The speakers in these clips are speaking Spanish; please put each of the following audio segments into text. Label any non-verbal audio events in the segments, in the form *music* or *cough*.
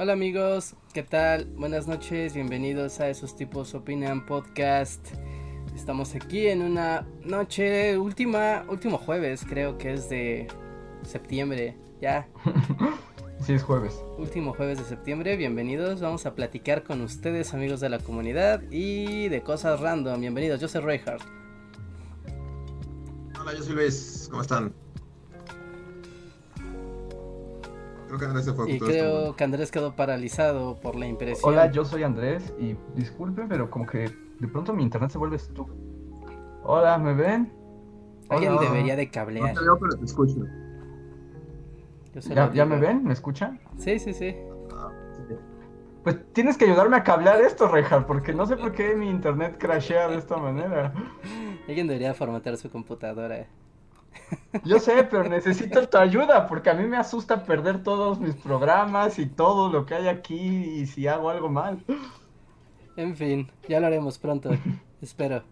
hola amigos, ¿qué tal? Buenas noches, bienvenidos a Esos Tipos Opinan Podcast. Estamos aquí en una noche última, último jueves, creo que es de septiembre, ya. *laughs* Sí, es jueves. Último jueves de septiembre, bienvenidos. Vamos a platicar con ustedes, amigos de la comunidad, y de cosas random. Bienvenidos, yo soy Reinhardt. Hola, yo soy Luis, ¿cómo están? Creo que Andrés se fue. Y creo que Andrés quedó paralizado por la impresión. Hola, yo soy Andrés y disculpen, pero como que de pronto mi internet se vuelve estúpido. Hola, ¿me ven? Alguien Hola. debería de cablear. No te veo, pero te escucho. Yo ¿Ya, ¿Ya me ven? ¿Me escuchan? Sí, sí, sí. Sí. Pues tienes que ayudarme a cablear esto, Rejar, porque no sé por qué mi internet crashea de esta manera. *laughs* Alguien debería formatear su computadora. Yo sé, pero necesito tu ayuda, porque a mí me asusta perder todos mis programas y todo lo que hay aquí y si hago algo mal. En fin, ya lo haremos pronto. *laughs* Espero.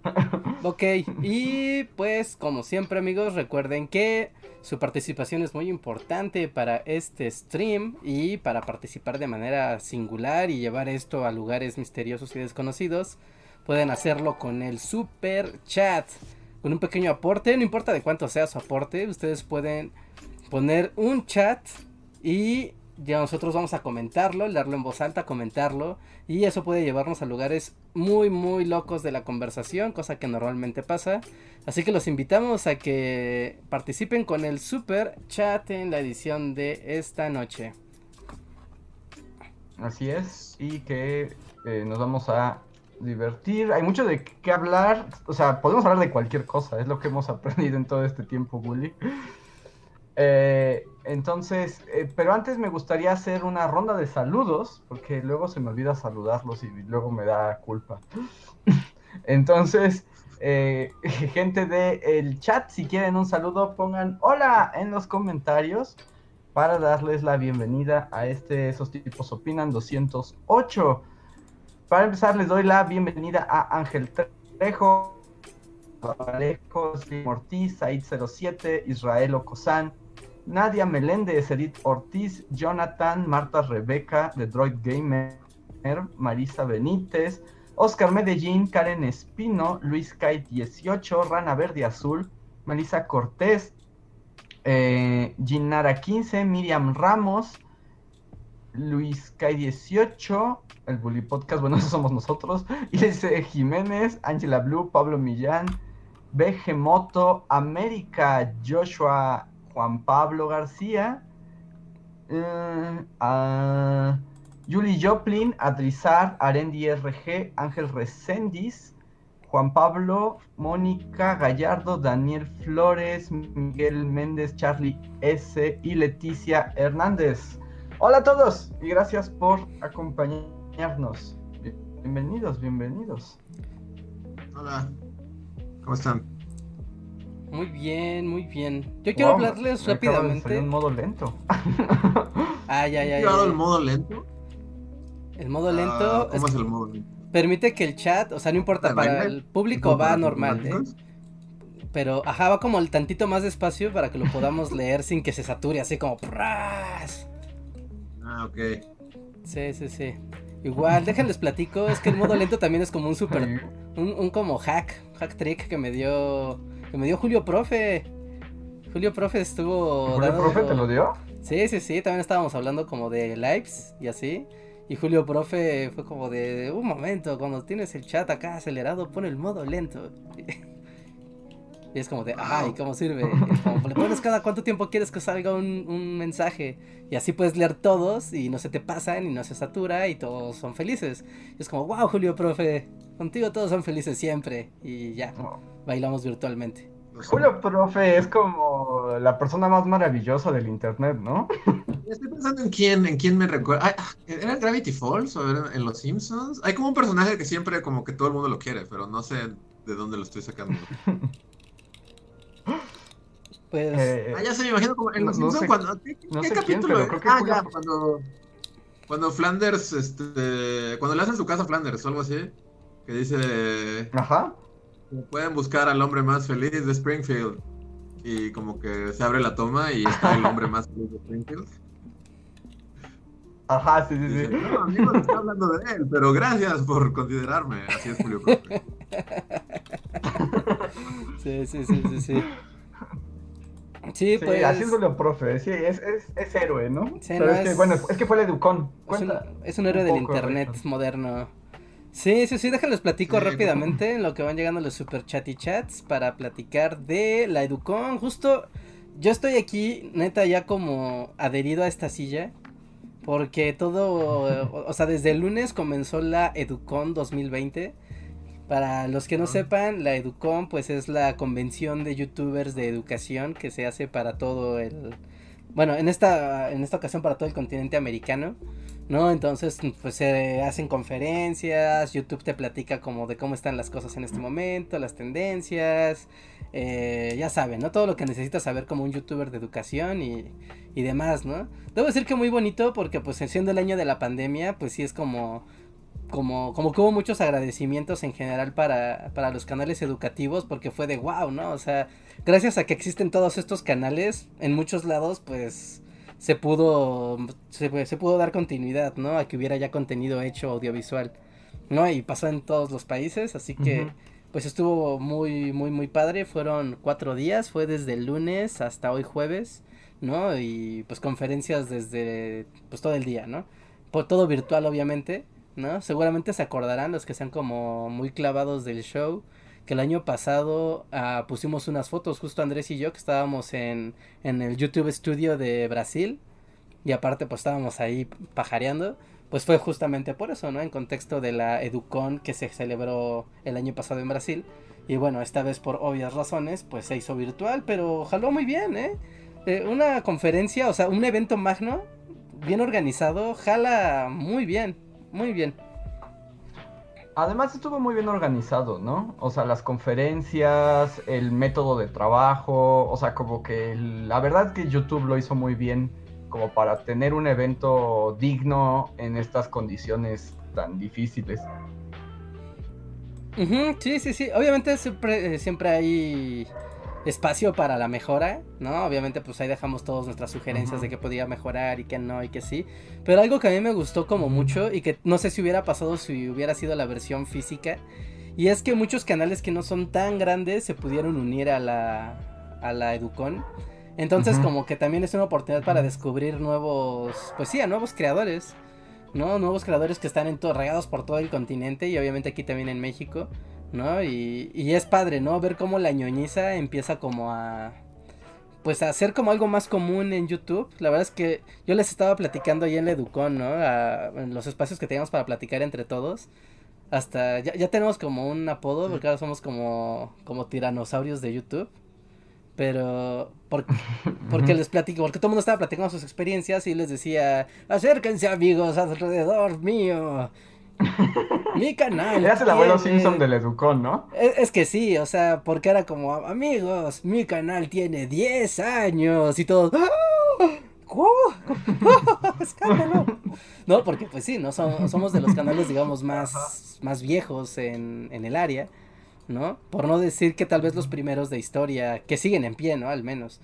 Ok, y pues como siempre amigos, recuerden que su participación es muy importante para este stream y para participar de manera singular y llevar esto a lugares misteriosos y desconocidos, pueden hacerlo con el super chat. Con un pequeño aporte, no importa de cuánto sea su aporte, ustedes pueden poner un chat y ya nosotros vamos a comentarlo, leerlo en voz alta, comentarlo y eso puede llevarnos a lugares muy muy locos de la conversación, cosa que normalmente pasa. Así que los invitamos a que participen con el super chat en la edición de esta noche. Así es, y que eh, nos vamos a divertir. Hay mucho de qué hablar, o sea, podemos hablar de cualquier cosa, es lo que hemos *laughs* aprendido en todo este tiempo, Bully. Eh, entonces, eh, pero antes me gustaría hacer una ronda de saludos, porque luego se me olvida saludarlos y luego me da culpa. *laughs* Entonces, eh, *laughs* gente del chat, si quieren un saludo, pongan hola en los comentarios para darles la bienvenida a este Esos tipos opinan 208. Para empezar, les doy la bienvenida a Ángel Trejo, Alejo, Slim Ortiz, Said07, Israel Ocosán, Nadia Meléndez, Edith Ortiz, Jonathan, Marta Rebeca, The Droid Gamer, Marisa Benítez, Oscar Medellín, Karen Espino, Luis Kai 18, Rana Verde Azul, Melissa Cortés, eh, Ginara 15, Miriam Ramos, Luis Kai 18, el Bully Podcast, bueno, *laughs* esos somos nosotros, Ilse Jiménez, Ángela Blue, Pablo Millán, Moto, América, Joshua, Juan Pablo García, eh, a Yuli Joplin, Adrizar, Arendi RG, Ángel Reséndiz, Juan Pablo, Mónica Gallardo, Daniel Flores, Miguel Méndez, Charlie S. y Leticia Hernández. Hola a todos y gracias por acompañarnos. Bienvenidos, bienvenidos. Hola, ¿cómo están? Muy bien, muy bien. Yo quiero Wow, hablarles me acaba de rápidamente. un modo lento. *laughs* Ah, ya, ya, ¿He ya, el modo lento? El modo Ah, lento ¿Cómo es- es el modo lento? permite que el chat, o sea, no importa, ¿De para el público ¿Tipo va normal, ¿eh? Pero, ajá, va como el tantito más despacio para que lo podamos leer sin que se sature, así como... ¡pras! Ah, ok. Sí, sí, sí. Igual, déjenles platico, es que el modo lento también es como un super... Un, un como hack, hack trick que me dio... Que me dio Julio Profe. Julio Profe estuvo... ¿Julio dando- profe te lo dio? Sí, sí, sí, también estábamos hablando como de lives y así. Y Julio Profe fue como de un momento, cuando tienes el chat acá acelerado, pon el modo lento. *laughs* Y es como de, ay, ¿cómo sirve? Y es como, le *laughs* pones cada cuánto tiempo quieres que salga un, un mensaje. Y así puedes leer todos y no se te pasan y no se satura y todos son felices. Y es como, wow, Julio Profe, contigo todos son felices siempre. Y ya, bailamos virtualmente. Julio Profe es como la persona más maravillosa del internet, ¿no? *laughs* Estoy pensando en quién, en quién me recuerda. Ah, ¿Era en Gravity Falls o era en Los Simpsons? Hay como un personaje que siempre como que todo el mundo lo quiere, pero no sé de dónde lo estoy sacando. *laughs* Pues. Eh, Ah, ya se me imagino como en no- Los no Simpsons sé- cuando... ¿Qué, no qué sé quién, capítulo? pero creo que ah, ya, cuando... Cuando Flanders, este... Cuando le hacen su casa a Flanders o algo así, que dice... Ajá. Pueden buscar al hombre más feliz de Springfield. Y como que se abre la toma y está el hombre más feliz de Springfield. Ajá, sí, Y sí, dice, sí. no, amigo, no está hablando de él, pero gracias por considerarme. Así es Julio Profe. *laughs* Sí, sí, sí, sí, sí. Sí, Sí, pues. así es Julio Profe, sí, es, es, es héroe, ¿no? Sí, Pero no, es que, es- bueno, es que fue el Educón. Es un, Cuenta. es un héroe del internet Richard. moderno. Sí, sí, sí, déjenles platico Sí, rápidamente en lo que van llegando los super chat y chats para platicar de la Educon. Justo yo estoy aquí, neta, ya como adherido a esta silla. Porque todo, o, o sea, desde el lunes comenzó la Educon 2020. Para los que no sepan, la Educon pues es la convención de youtubers de educación que se hace para todo el... Bueno, en esta, en esta ocasión para todo el continente americano. ¿no? Entonces, pues se hacen conferencias, YouTube te platica como de cómo están las cosas en este momento, las tendencias, eh, ya saben, ¿no? Todo lo que necesitas saber como un youtuber de educación y, y demás, ¿no? Debo decir que muy bonito porque pues siendo el año de la pandemia, pues sí es como... Como, como que hubo muchos agradecimientos en general para, para los canales educativos porque fue de wow, ¿no? O sea, gracias a que existen todos estos canales, en muchos lados, pues se pudo se, se pudo dar continuidad, ¿no? A que hubiera ya contenido hecho audiovisual, ¿no? Y pasó en todos los países, así que pues estuvo muy muy muy padre. Fueron cuatro días, fue desde el lunes hasta hoy jueves, ¿no? Y pues conferencias desde pues todo el día, ¿no? Por todo virtual obviamente, ¿no? Seguramente se acordarán los que sean como muy clavados del show que el año pasado ah, pusimos unas fotos, justo Andrés y yo, que estábamos en, en el YouTube Studio de Brasil, y aparte pues estábamos ahí pajareando, pues fue justamente por eso, ¿no? En contexto de la Educon que se celebró el año pasado en Brasil, y bueno, esta vez por obvias razones, pues se hizo virtual, pero jaló muy bien, ¿eh? Eh, una conferencia, o sea, un evento magno, bien organizado, jala muy bien, muy bien. Además estuvo muy bien organizado, ¿no? O sea, las conferencias, el método de trabajo, o sea, como que la verdad que YouTube lo hizo muy bien como para tener un evento digno en estas condiciones tan difíciles. Sí, sí, sí. Obviamente siempre, eh, siempre hay espacio para la mejora, ¿no? Obviamente pues ahí dejamos todas nuestras sugerencias de que podía mejorar y que no y que sí. Pero algo que a mí me gustó como mucho y que no sé si hubiera pasado si hubiera sido la versión física. Y es que muchos canales que no son tan grandes se pudieron unir a la, a la Educon. Entonces como que también es una oportunidad para descubrir nuevos, pues sí, a nuevos creadores. ¿no? Nuevos creadores que están en todo, regados por todo el continente y obviamente aquí también en México, ¿no? Y, y es padre, ¿no? Ver cómo la ñoñiza empieza como a... Pues a hacer como algo más común en YouTube. La verdad es que yo les estaba platicando ahí en la Educon, ¿no? A- en los espacios que teníamos para platicar entre todos. Hasta ya, ya tenemos como un apodo, porque ahora somos como, como tiranosaurios de YouTube. Pero, por- *laughs* porque les platico, porque todo el mundo estaba platicando sus experiencias y les decía, acérquense amigos alrededor mío. Mi canal. Eras el abuelo tiene- Simpson del Educón, ¿no? Es, es que sí, o sea, porque era como, amigos, mi canal tiene 10 años y todos... ¡Ah! ¿Cómo? *laughs* ¡Escándalo! No, porque pues sí, no Som- somos de los canales, digamos, más, más viejos en, en el área, ¿no? Por no decir que tal vez los primeros de historia, que siguen en pie, ¿no? Al menos.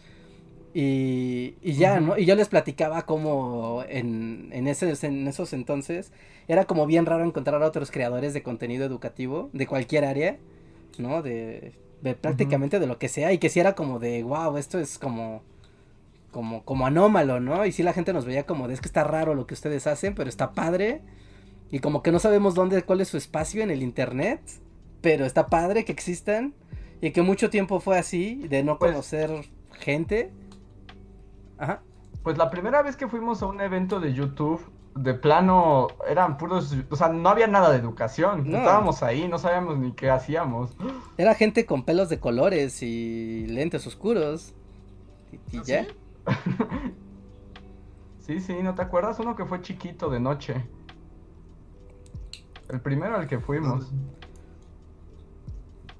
Y, y ya, ¿no? Y yo les platicaba como en, en, ese, en esos entonces era como bien raro encontrar a otros creadores de contenido educativo de cualquier área, ¿no? De, de prácticamente de lo que sea y que si era como de, wow, esto es como, como, como anómalo, ¿no? Y si la gente nos veía como de, es que está raro lo que ustedes hacen, pero está padre y como que no sabemos dónde, cuál es su espacio en el internet, pero está padre que existan y que mucho tiempo fue así, de no Pues- conocer gente. Ajá. Pues la primera vez que fuimos a un evento de YouTube, de plano, eran puros, o sea, no había nada de educación. No. Estábamos ahí, no sabíamos ni qué hacíamos. Era gente con pelos de colores y lentes oscuros. Y, y ¿Ah, ya. sí? *laughs* Sí, sí, ¿no te acuerdas? Uno que fue chiquito de noche. El primero al que fuimos.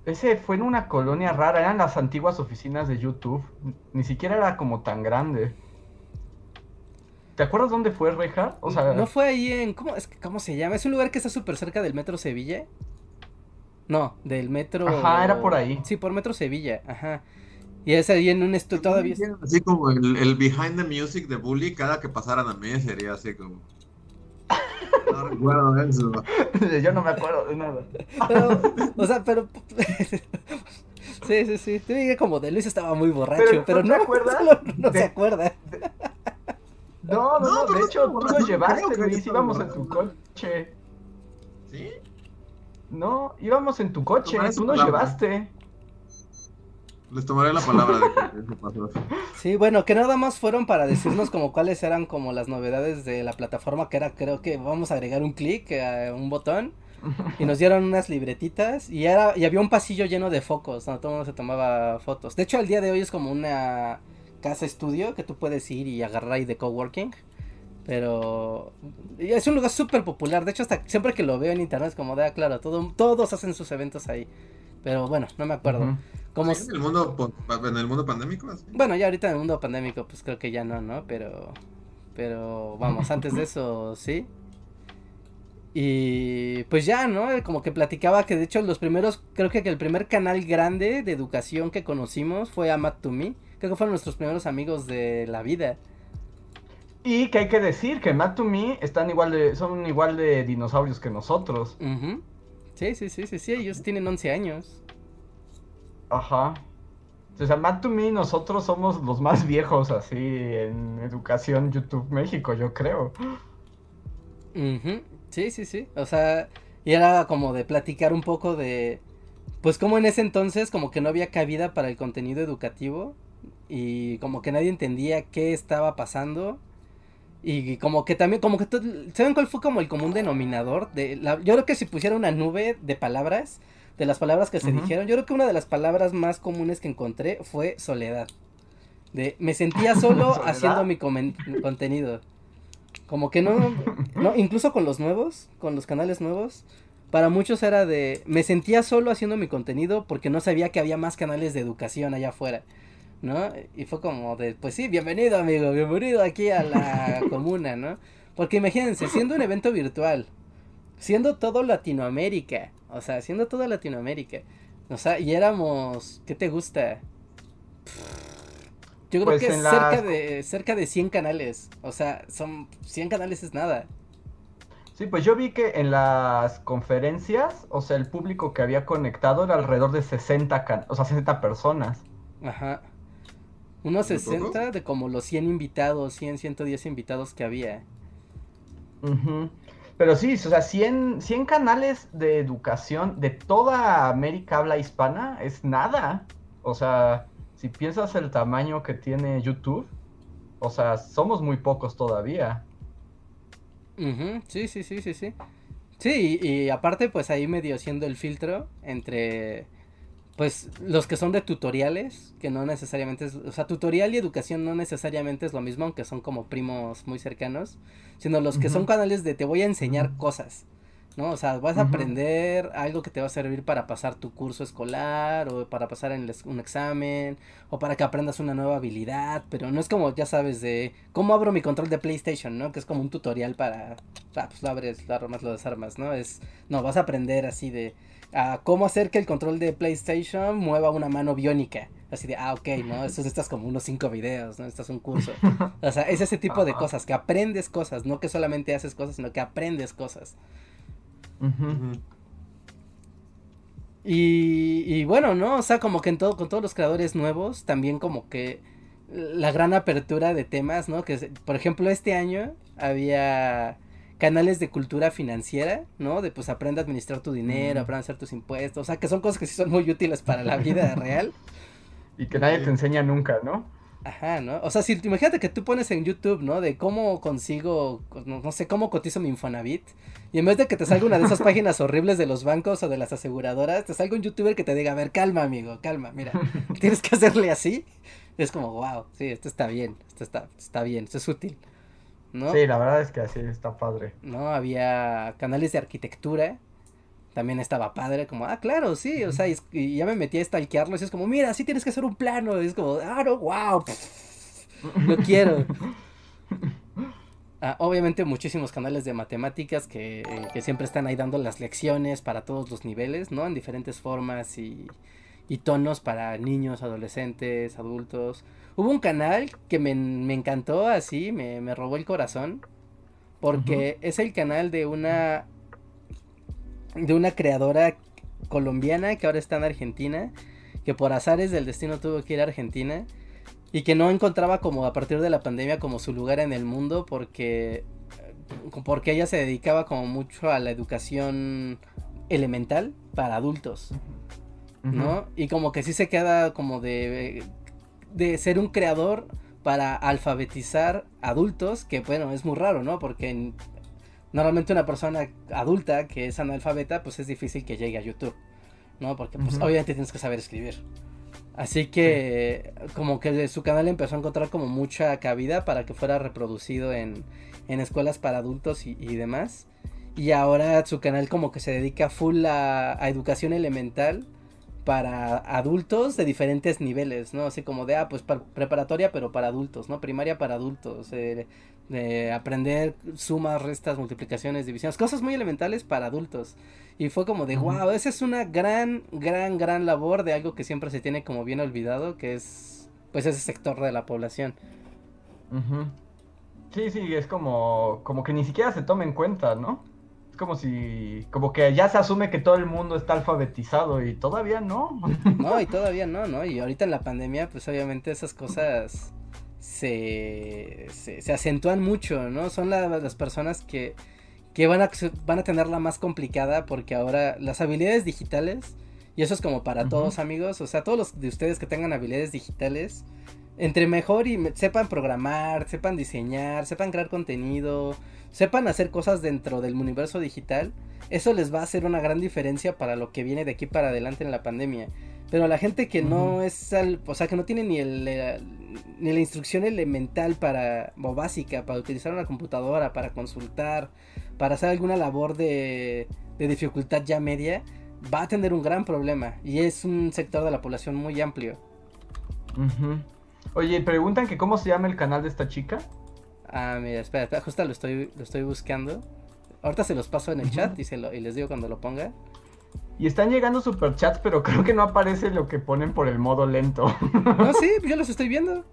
Ese fue en una colonia rara, eran las antiguas oficinas de YouTube. Ni siquiera era como tan grande. ¿Te acuerdas dónde fue, Reja? O sea, no fue ahí en. ¿cómo, es que- ¿Cómo se llama? Es un lugar que está súper cerca del metro Sevilla. No, del metro. Ajá, era por ahí. Sí, por metro Sevilla, ajá. Y es ahí en un estudio todavía. Así como el, el behind the music de Bully, cada que pasaran a mí sería así como. No recuerdo eso. *laughs* yo no me acuerdo de nada. Pero, o sea, pero. *laughs* sí, sí, sí. Te dije como de Luis estaba muy borracho, Pero, pero, *laughs* ¿no no, te acuerdas solo no de- se acuerda. No, No, no, de hecho, tú nos llevaste, Luis, íbamos en tu coche. ¿Sí? No, íbamos en tu coche, tú nos llevaste. Les tomaré la palabra de que pasó. Sí, bueno, que nada más fueron para decirnos como cuáles eran como las novedades de la plataforma, que era creo que vamos a agregar un clic, eh, un botón, y nos dieron unas libretitas, y era, y había un pasillo lleno de focos, donde todo el mundo se tomaba fotos. De hecho, el día de hoy es como una casa estudio que tú puedes ir y agarrar ahí de coworking. Pero es un lugar súper popular. De hecho, hasta siempre que lo veo en internet es como de, ah, claro, todo, todos hacen sus eventos ahí. Pero bueno, no me acuerdo. Como, ¿En el mundo, en el mundo pandémico? así? bueno, ya ahorita en el mundo pandémico, pues creo que ya no, ¿no? Pero, pero vamos, antes de *laughs* eso, sí. Y pues ya, ¿no? Como que platicaba que de hecho los primeros, creo que el primer canal grande de educación que conocimos fue Amat to Me. Creo que fueron nuestros primeros amigos de la vida. Y que hay que decir que Matt to Me están igual de, son igual de dinosaurios que nosotros. Sí, sí, sí, sí, sí, ellos tienen 11 años. Ajá. O sea, Matt to Me, nosotros somos los más viejos así en educación YouTube México, yo creo. Sí, sí, sí. O sea, y era como de platicar un poco de, pues como en ese entonces como que no había cabida para el contenido educativo y como que nadie entendía qué estaba pasando y como que también, como que, ¿saben cuál fue como el común denominador? De la, yo creo que si pusiera una nube de palabras, de las palabras que se dijeron, yo creo que una de las palabras más comunes que encontré fue soledad. De, me sentía solo *laughs* haciendo mi contenido. Como que no, no, incluso con los nuevos, con los canales nuevos, para muchos era de, me sentía solo haciendo mi contenido porque no sabía que había más canales de educación allá afuera, ¿no? Y fue como de, pues sí, bienvenido amigo, bienvenido aquí a la *laughs* comuna, ¿no? Porque imagínense, siendo un evento virtual, siendo todo Latinoamérica, o sea, siendo toda Latinoamérica, o sea, y éramos, ¿qué te gusta? Yo creo Pues que cerca las- de cerca de 100 canales, o sea, son 100 canales es nada. Sí, pues yo vi que en las conferencias, o sea, el público que había conectado era alrededor de 60, can- o sea, 60 personas. Ajá. Unos ¿Muy poco? 60 de como los 100 invitados, 100, 110 invitados que había. Pero sí, o sea, 100, 100 canales de educación de toda América habla hispana es nada. O sea, si piensas el tamaño que tiene YouTube, o sea, somos muy pocos todavía. Sí, sí, sí, sí, sí. Sí, y, y aparte pues ahí medio siendo el filtro entre pues los que son de tutoriales, que no necesariamente es, o sea, tutorial y educación no necesariamente es lo mismo, aunque son como primos muy cercanos, sino los que son canales de te voy a enseñar cosas, ¿no? O sea, vas a aprender algo que te va a servir para pasar tu curso escolar o para pasar en el un examen o para que aprendas una nueva habilidad, pero no es como, ya sabes, de cómo abro mi control de PlayStation, ¿no? Que es como un tutorial para, ah, pues lo abres, lo armas, lo desarmas, ¿no? Es, no, vas a aprender así de a cómo hacer que el control de PlayStation mueva una mano biónica. Así de, ah, ok, ¿no? Eso estás como unos cinco videos, ¿no? Estás un curso. *laughs* O sea, es ese tipo de cosas, que aprendes cosas, no que solamente haces cosas, sino que aprendes cosas. Y, y bueno, ¿no? O sea, como que en todo, con todos los creadores nuevos, también como que la gran apertura de temas, ¿no? Que, por ejemplo, este año había canales de cultura financiera, ¿no? De pues aprende a administrar tu dinero, Mm. aprende a hacer tus impuestos, o sea, que son cosas que sí son muy útiles para la vida *laughs* real. Y que nadie te enseña nunca, ¿no? Ajá, ¿no? O sea, si imagínate que tú pones en YouTube, ¿no? De cómo consigo, no, no, sé, cómo cotizo mi Infonavit. Y en vez de que te salga una de esas *laughs* páginas horribles de los bancos o de las aseguradoras, te salga un youtuber que te diga, a ver, calma, amigo, calma, mira, *laughs* tienes que hacerle así. Es como, wow, sí, esto está bien, esto está, está bien, esto es útil. ¿No? Sí, la verdad es que así está padre. ¿No? Había canales de arquitectura también estaba padre, como, ah, claro, sí, o sea, y, ya me metí a stalkearlo, y es como, mira, sí tienes que hacer un plano, y es como, ah, no, wow, lo quiero. Ah, obviamente muchísimos canales de matemáticas que, que, siempre están ahí dando las lecciones para todos los niveles, ¿no? En diferentes formas y, y tonos para niños, adolescentes, adultos. Hubo un canal que me, me encantó así, me, me, robó el corazón, porque es el canal de una de una creadora colombiana que ahora está en Argentina, que por azares del destino tuvo que ir a Argentina y que no encontraba como a partir de la pandemia como su lugar en el mundo porque porque ella se dedicaba como mucho a la educación elemental para adultos, ¿no? Y como que sí se queda como de de ser un creador para alfabetizar adultos, que bueno, es muy raro, ¿no? Porque en, normalmente una persona adulta que es analfabeta, pues es difícil que llegue a YouTube, ¿no? Porque pues obviamente tienes que saber escribir. Así que como que su canal empezó a encontrar como mucha cabida para que fuera reproducido en, en escuelas para adultos y, y, demás. Y ahora su canal como que se dedica full a, a, educación elemental para adultos de diferentes niveles, ¿no? Así como de, ah, pues preparatoria pero para adultos, ¿no? Primaria para adultos, eh, de aprender sumas, restas, multiplicaciones, divisiones, cosas muy elementales para adultos. Y fue como de, wow, esa es una gran, gran, gran labor de algo que siempre se tiene como bien olvidado, que es, pues, ese sector de la población. Sí, sí, es como, como que ni siquiera se toma en cuenta, ¿no? Es como si, como que ya se asume que todo el mundo está alfabetizado y todavía no. No, y todavía no, ¿no? Y ahorita en la pandemia, pues obviamente esas cosas se, se, acentúan mucho, ¿no? Son las personas que, que van, a, van a tenerla más complicada porque ahora las habilidades digitales, y eso es como para todos amigos, o sea, todos los de ustedes que tengan habilidades digitales, entre mejor y sepan programar, sepan diseñar, sepan crear contenido, sepan hacer cosas dentro del universo digital, eso les va a hacer una gran diferencia para lo que viene de aquí para adelante en la pandemia. Pero la gente que no es al, o sea, que no tiene ni el, eh, ni la instrucción elemental para o básica para utilizar una computadora, para consultar, para hacer alguna labor de, de dificultad ya media, va a tener un gran problema y es un sector de la población muy amplio. Oye, preguntan que cómo se llama el canal de esta chica. Ah, mira, espera, espera justo lo estoy, lo estoy buscando. Ahorita se los paso en el chat y, se lo, y les digo cuando lo ponga. Y están llegando superchats, pero creo que no aparece lo que ponen por el modo lento. *laughs* No, sí, yo los estoy viendo.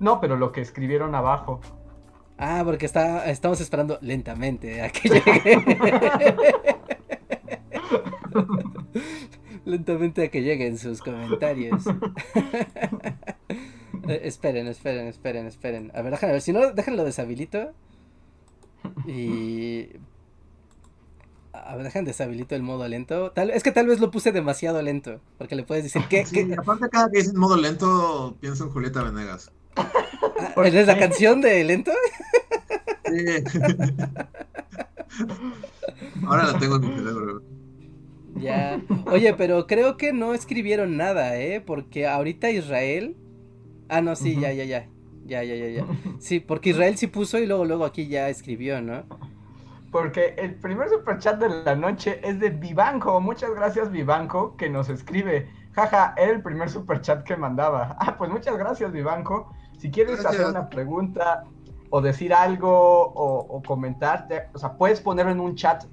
No, pero lo que escribieron abajo. Ah, porque está, estamos esperando lentamente a que llegue. *laughs* *laughs* lentamente a que lleguen sus comentarios. Eh, esperen, esperen, esperen, esperen. A ver, déjenme ver. Si no, déjenlo deshabilito. Y. A ver, dejen deshabilito el modo lento. Tal, es que tal vez lo puse demasiado lento. Porque le puedes decir que. Sí, aparte, cada que dices modo lento, pienso en Julieta Venegas. Ah, ¿Es la canción de lento? Sí. Ahora la tengo en mi cerebro. Ya. Oye, pero creo que no escribieron nada, ¿eh? Porque ahorita Israel Ah, no, sí, ya, ya, ya. Ya, ya, ya, ya. *laughs* Sí, porque Israel sí puso y luego, luego aquí ya escribió, ¿no? Porque el primer superchat de la noche es de Vivanco. Muchas gracias, Vivanco, que nos escribe. Jaja, era el primer superchat que mandaba. *laughs* Ah, pues muchas gracias, Vivanco. Si quieres hacer una pregunta o decir algo o, o comentar, o sea, puedes ponerlo en un chat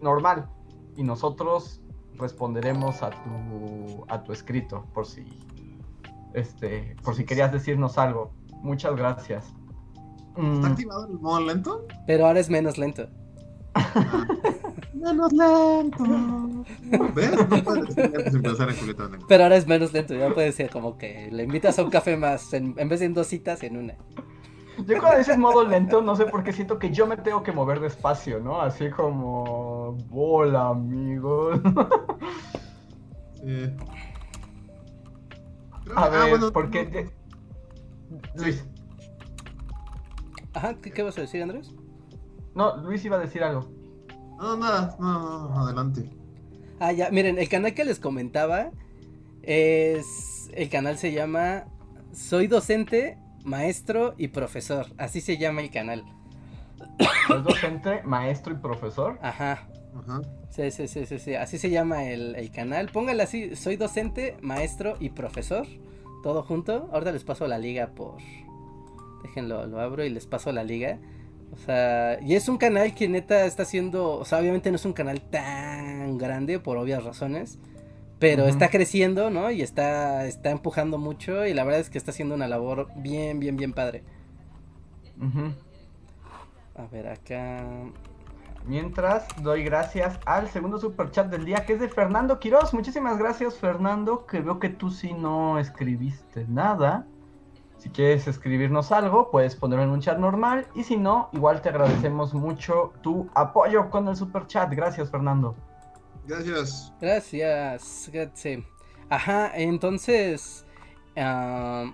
normal y nosotros responderemos a tu, a tu escrito por si este, por si querías decirnos algo. Muchas gracias. ¿Está mm. activado el modo lento? Pero ahora es menos lento. Ah. menos lento. ¿Ves? No puedes en Pero ahora es menos lento. Ya puede ser como que le invitas a un café más en, vez de en dos citas en una. Yo cuando dices modo lento, no sé por qué siento que yo me tengo que mover despacio, ¿no? Así como... Hola, amigos. Sí. A ah, ver, porque... Luis. Ajá, ¿qué, qué vas a decir, Andrés? No, Luis iba a decir algo. No, nada, no, no, adelante. Ah, ya, miren, el canal que les comentaba es. El canal se llama Soy docente, maestro y profesor. Así se llama el canal. Es docente, maestro y profesor. Ajá. Ajá. Sí, sí, sí, sí, sí. Así se llama el, el canal. Póngale así, soy docente, maestro y profesor. Todo junto. Ahorita les paso la liga por. Déjenlo, lo abro y les paso la liga. O sea, y es un canal que neta está haciendo. O sea, obviamente no es un canal tan grande por obvias razones. Pero está creciendo, ¿no? Y está, está empujando mucho. Y la verdad es que está haciendo una labor bien, bien, bien padre. A ver, acá. Mientras doy gracias al segundo super chat del día que es de Fernando Quiroz. Muchísimas gracias Fernando, que veo que tú sí no escribiste nada. Si quieres escribirnos algo, puedes ponerlo en un chat normal. Y si no, igual te agradecemos mucho tu apoyo con el super chat. Gracias Fernando. Gracias. Gracias, gracias. Ajá, entonces, ah,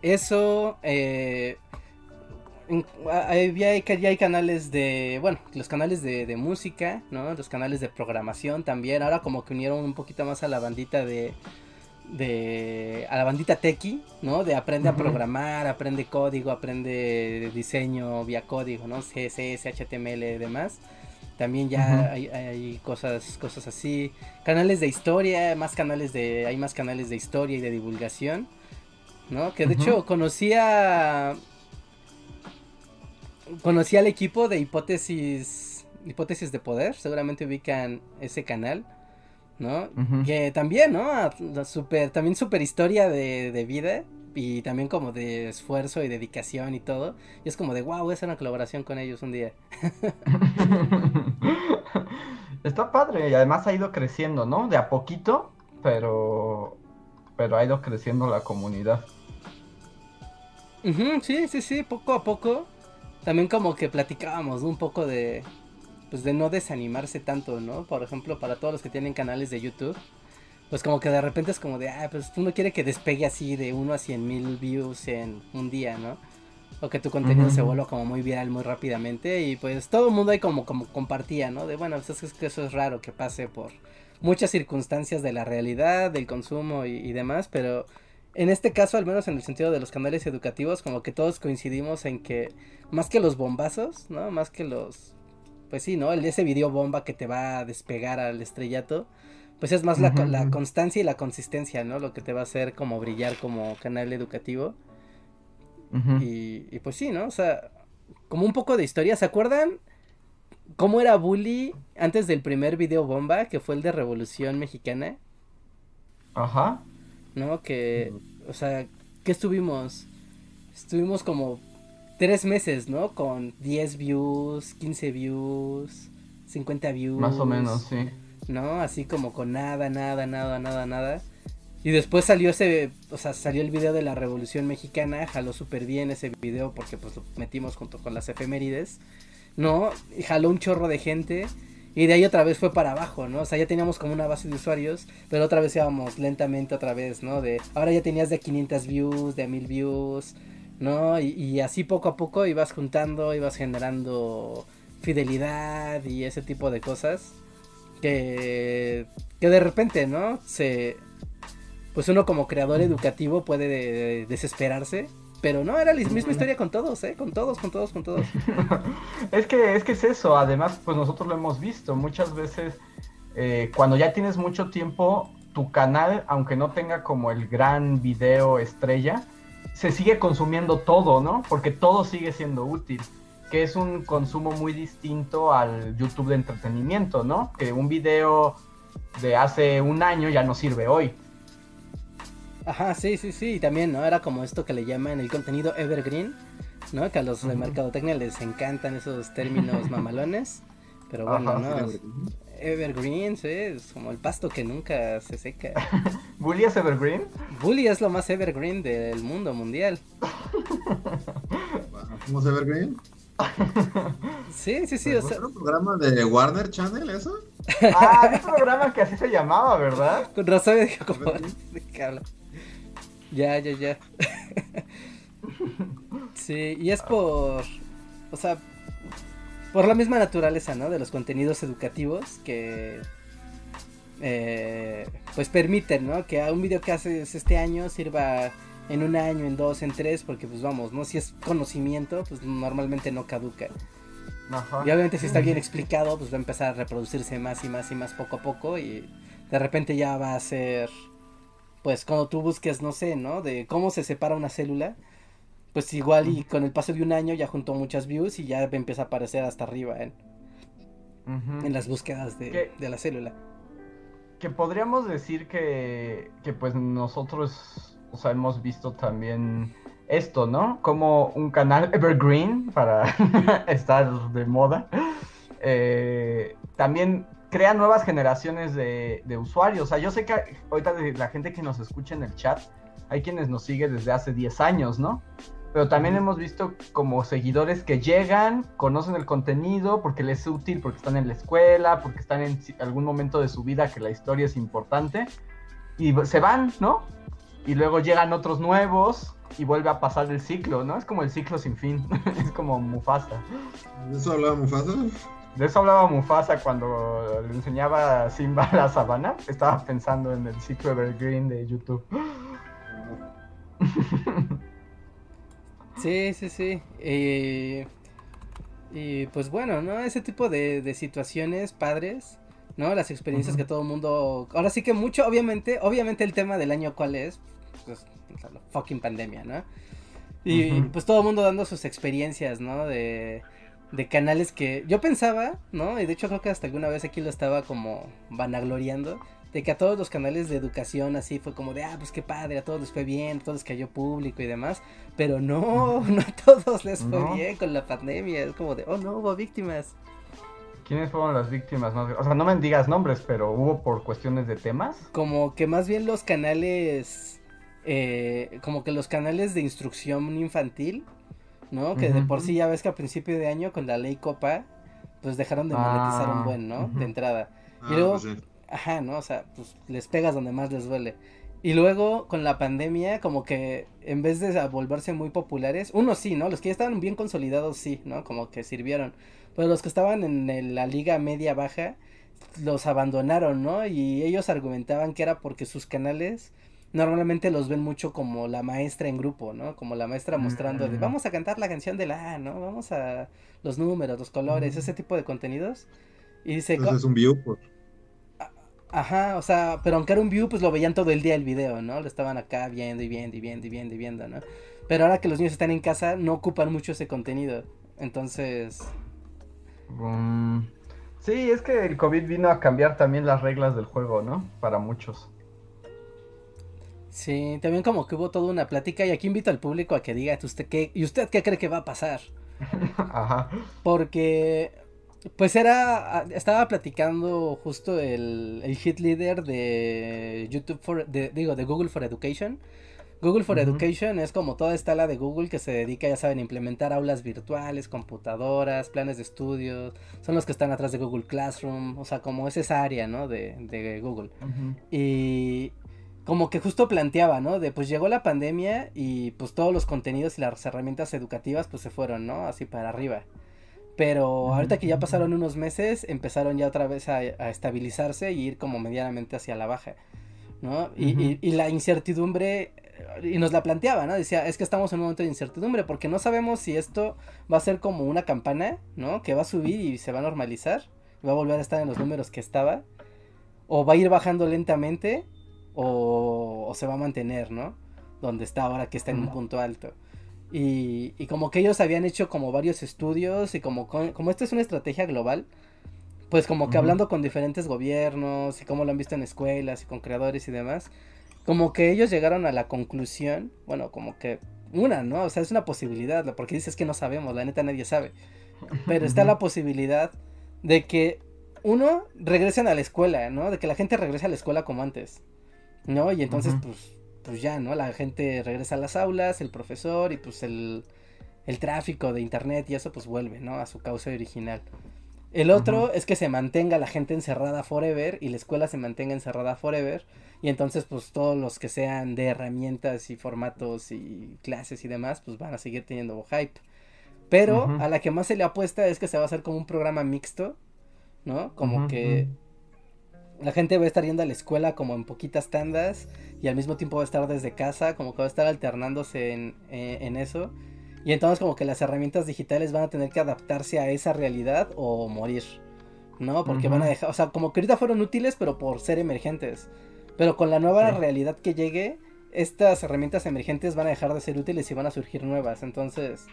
eso, eh, ya, hay, ya hay canales de, bueno, los canales de, de música, ¿no? Los canales de programación también, ahora como que unieron un poquito más a la bandita de, de, a la bandita tequi, ¿no? De aprende a programar, aprende código, aprende diseño vía código, ¿no? CSS, HTML y demás. También ya hay, hay cosas, cosas así. Canales de historia, más canales de, hay más canales de historia y de divulgación, ¿no? Que de hecho conocía, conocí al equipo de hipótesis, hipótesis de poder. Seguramente ubican ese canal, ¿no? Que también, ¿no? A- la super, también super historia de, de vida y también como de esfuerzo y dedicación y todo. Y es como de, wow, hacer una colaboración con ellos un día. *laughs* Está padre y además ha ido creciendo, ¿no? De a poquito, pero pero ha ido creciendo la comunidad. Sí, sí, sí, poco a poco. También como que platicábamos ¿no? un poco de, pues de no desanimarse tanto, ¿no? Por ejemplo, para todos los que tienen canales de YouTube, pues como que de repente es como de, ah, pues uno quiere que despegue así de 1 a 100 mil views en un día, ¿no? O que tu contenido se vuelva como muy viral muy rápidamente y pues todo el mundo ahí como, como compartía, ¿no? De bueno, pues es que eso es raro que pase por muchas circunstancias de la realidad, del consumo y, y demás, pero en este caso, al menos en el sentido de los canales educativos, como que todos coincidimos en que más que los bombazos, ¿no? Más que los, pues sí, ¿no? El ese video bomba que te va a despegar al estrellato, pues es más la, constancia y la consistencia, ¿no? Lo que te va a hacer como brillar como canal educativo. Y, y pues sí, ¿no? O sea, como un poco de historia. ¿Se acuerdan cómo era Bully antes del primer video bomba, que fue el de Revolución Mexicana? Ajá. ¿No? Que, o sea, ¿qué estuvimos? Estuvimos como tres meses, ¿no? Con 10 views, 15 views, 50 views. Más o menos, sí. ¿no? Así como con nada, nada, nada, nada, nada. Y después salió ese, o sea, salió el video de la Revolución Mexicana, jaló súper bien ese video porque pues lo metimos junto con las efemérides, ¿no? Y jaló un chorro de gente y de ahí otra vez fue para abajo, ¿no? O sea, ya teníamos como una base de usuarios, pero otra vez íbamos lentamente otra vez, ¿no? De, ahora ya tenías de 500 views, de 1000 views, ¿no? Y, y así poco a poco ibas juntando, ibas generando fidelidad y ese tipo de cosas que, que de repente, ¿no? Se, pues uno como creador educativo puede de- desesperarse, pero no, era la misma historia con todos, ¿eh? Con todos, con todos, con todos. *laughs* Es que, es que es eso, además, pues nosotros lo hemos visto muchas veces, eh, cuando ya tienes mucho tiempo, tu canal, aunque no tenga como el gran video estrella, se sigue consumiendo todo, ¿no? Porque todo sigue siendo útil, que es un consumo muy distinto al YouTube de entretenimiento, ¿no? Que un video de hace un año ya no sirve hoy. Ajá, sí, sí, sí, y también, ¿no? Era como esto que le llaman el contenido evergreen, ¿no? Que a los de mercadotecnia les encantan esos términos *laughs* mamalones, pero bueno, Ajá, ¿no? Sí, Evergreen, sí, es como el pasto que nunca se seca. *laughs* ¿Bully es Evergreen? Bully es lo más evergreen del mundo mundial. ¿Cómo se ve Evergreen? *laughs* Sí, sí, sí, ¿No o sea, era un programa de Warner Channel eso? Ah, es un programa que así se llamaba, ¿verdad? con razón me dijo como, Evergreen. ¿de qué habla? Ya, ya, ya. *laughs* Sí, y es por, o sea, por la misma naturaleza, ¿no? De los contenidos educativos que, eh, pues permiten, ¿no? Que a un video que haces este año sirva en un año, en dos, en tres, porque pues vamos, ¿no? Si es conocimiento, pues normalmente no caduca. Ajá. Y obviamente si está bien explicado, pues va a empezar a reproducirse más y más y más poco a poco y de repente ya va a ser, pues cuando tú busques, no sé, ¿no? De cómo se separa una célula, pues igual y con el paso de un año ya juntó muchas views y ya empieza a aparecer hasta arriba en, Ujú. en las búsquedas de, de la célula. Que podríamos decir que, que pues nosotros, o sea, hemos visto también esto, ¿no? Como un canal evergreen para *laughs* estar de moda. eh, también crea nuevas generaciones de, de usuarios. O sea, yo sé que ahorita de la gente que nos escucha en el chat, hay quienes nos sigue desde hace 10 años, ¿no? Pero también Ujú. hemos visto como seguidores que llegan, conocen el contenido porque les es útil, porque están en la escuela, porque están en algún momento de su vida que la historia es importante, y se van, ¿no? Y luego llegan otros nuevos y vuelve a pasar el ciclo, ¿no? Es como el ciclo sin fin, *laughs* es como Mufasa. ¿De eso hablaba Mufasa? De eso hablaba Mufasa cuando le enseñaba a Simba *laughs* la sabana. Estaba pensando en el ciclo evergreen de YouTube. Sí, sí, sí. Eh, y pues bueno, ¿no? Ese tipo de, de situaciones padres, ¿no? Las experiencias que todo el mundo... Ahora sí que mucho, obviamente, obviamente el tema del año cuál es, pues la fucking pandemia, ¿no? Y pues todo el mundo dando sus experiencias, ¿no? De, de canales que yo pensaba, ¿no? Y de hecho creo que hasta alguna vez aquí lo estaba como vanagloriando. De que a todos los canales de educación así fue como de, ah, pues qué padre, a todos les fue bien, a todos les cayó público y demás. Pero no, *laughs* no a todos les fue No. bien con la pandemia. Es como de, oh no, hubo víctimas. ¿Quiénes fueron las víctimas más? O sea, no me digas nombres, pero hubo por cuestiones de temas. Como que más bien los canales, eh, como que los canales de instrucción infantil, ¿no? Que de por sí ya ves que a principio de año con la ley Copa, pues dejaron de monetizar un Ah, buen, ¿no? De entrada. Ah, Y luego- pues sí. Ajá, ¿no? O sea, pues les pegas donde más les duele. Y luego con la pandemia, como que en vez de volverse muy populares, unos sí, ¿no? Los que ya estaban bien consolidados sí, ¿no? Como que sirvieron. Pero los que estaban en el- la liga media baja, los abandonaron, ¿no? Y ellos argumentaban que era porque sus canales normalmente los ven mucho como la maestra en grupo, ¿no? Como la maestra mostrando de Mm. vamos a cantar la canción de la A, ¿no? Vamos a los números, los colores, Mm. ese tipo de contenidos. Y dice, Entonces es un view por... Ajá, o sea, pero aunque era un view, pues lo veían todo el día el video, ¿no? Lo estaban acá viendo y viendo y viendo y viendo y viendo, ¿no? Pero ahora que los niños están en casa, no ocupan mucho ese contenido. Entonces, Mm, sí, es que el COVID vino a cambiar también las reglas del juego, ¿no? Para muchos. Sí, también como que hubo toda una plática y aquí invito al público a que diga, ¿usted qué, ¿y usted qué cree que va a pasar? *laughs* Ajá. Porque, pues era, estaba platicando justo el, el hit leader de YouTube for, de, digo, de Google for Education. Google for. Education es como toda esta ala de Google que se dedica, ya saben, a implementar aulas virtuales, computadoras, planes de estudios. Son los que están atrás de Google Classroom, o sea, como es esa área, ¿no? De, de Google. Y como que justo planteaba, ¿no? De pues llegó la pandemia y pues todos los contenidos y las herramientas educativas pues se fueron, ¿no? Así para arriba. Pero ahorita que ya pasaron unos meses, empezaron ya otra vez a, a estabilizarse y ir como medianamente hacia la baja, ¿no? Y, y- y la incertidumbre, eh, y nos la planteaba, ¿no? Decía, es que estamos en un momento de incertidumbre porque no sabemos si esto va a ser como una campana, ¿no? Que va a subir y se va a normalizar, y va a volver a estar en los números que estaba, o va a ir bajando lentamente, o, o se va a mantener, ¿no? Donde está ahora que está en un punto alto. Y, y como que ellos habían hecho como varios estudios y como, como esto es una estrategia global, pues como que hablando con diferentes gobiernos y cómo lo han visto en escuelas y con creadores y demás, como que ellos llegaron a la conclusión, bueno, como que una, ¿no? O sea, es una posibilidad, porque dices que no sabemos, la neta nadie sabe, pero está la posibilidad de que uno regresen a la escuela, ¿no? De que la gente regrese a la escuela como antes, ¿no? Y entonces, pues, pues ya, ¿no? La gente regresa a las aulas, el profesor y pues el, el tráfico de internet y eso pues vuelve, ¿no? A su causa original. El otro es que se mantenga la gente encerrada forever y la escuela se mantenga encerrada forever. Y entonces, pues todos los que sean de herramientas y formatos y clases y demás, pues van a seguir teniendo hype. Pero a la que más se le apuesta es que se va a hacer como un programa mixto, ¿no? Como que la gente va a estar yendo a la escuela como en poquitas tandas y al mismo tiempo va a estar desde casa, como que va a estar alternándose en, eh, en eso. Y entonces como que las herramientas digitales van a tener que adaptarse a esa realidad o morir, ¿no? Porque van a dejar, o sea, como que ahorita fueron útiles, pero por ser emergentes. Pero con la nueva realidad que llegue, estas herramientas emergentes van a dejar de ser útiles y van a surgir nuevas. Entonces,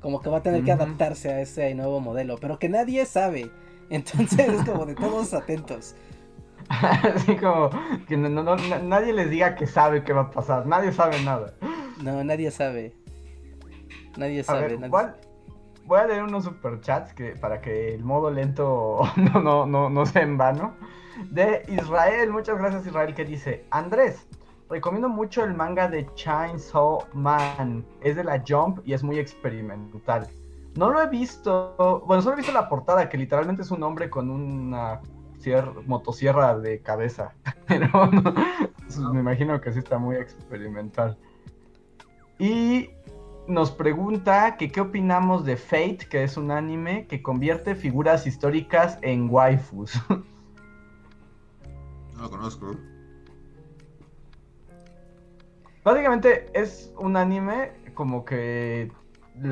como que va a tener que adaptarse a ese nuevo modelo, pero que nadie sabe. Entonces es como de todos atentos. *laughs* Así como que nadie les diga que sabe qué va a pasar, nadie sabe nada. No, nadie sabe. Nadie sabe. Voy a leer unos superchats que, para que el modo lento *laughs* no, no, no, no sea en vano. De Israel, muchas gracias Israel, que dice, Andrés, recomiendo mucho el manga de Chainsaw Man. Es de la Jump y es muy experimental. No lo he visto, bueno, solo he visto la portada, que literalmente es un hombre con una motosierra de cabeza. *laughs* Pero me imagino que sí está muy experimental. Y nos pregunta que qué opinamos de Fate, que es un anime que convierte figuras históricas en waifus. *laughs* No lo conozco. Básicamente es un anime como que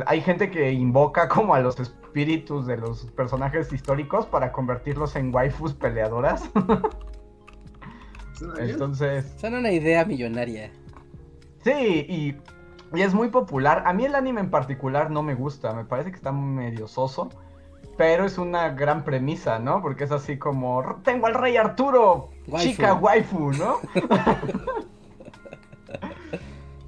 hay gente que invoca como a los espíritus de los personajes históricos para convertirlos en waifus peleadoras. Entonces. Son una idea millonaria. Sí, y, y, es muy popular. A mí el anime en particular no me gusta. Me parece que está medio soso. Pero es una gran premisa, ¿no? Porque es así como, tengo al rey Arturo, chica waifu, ¿no? *laughs*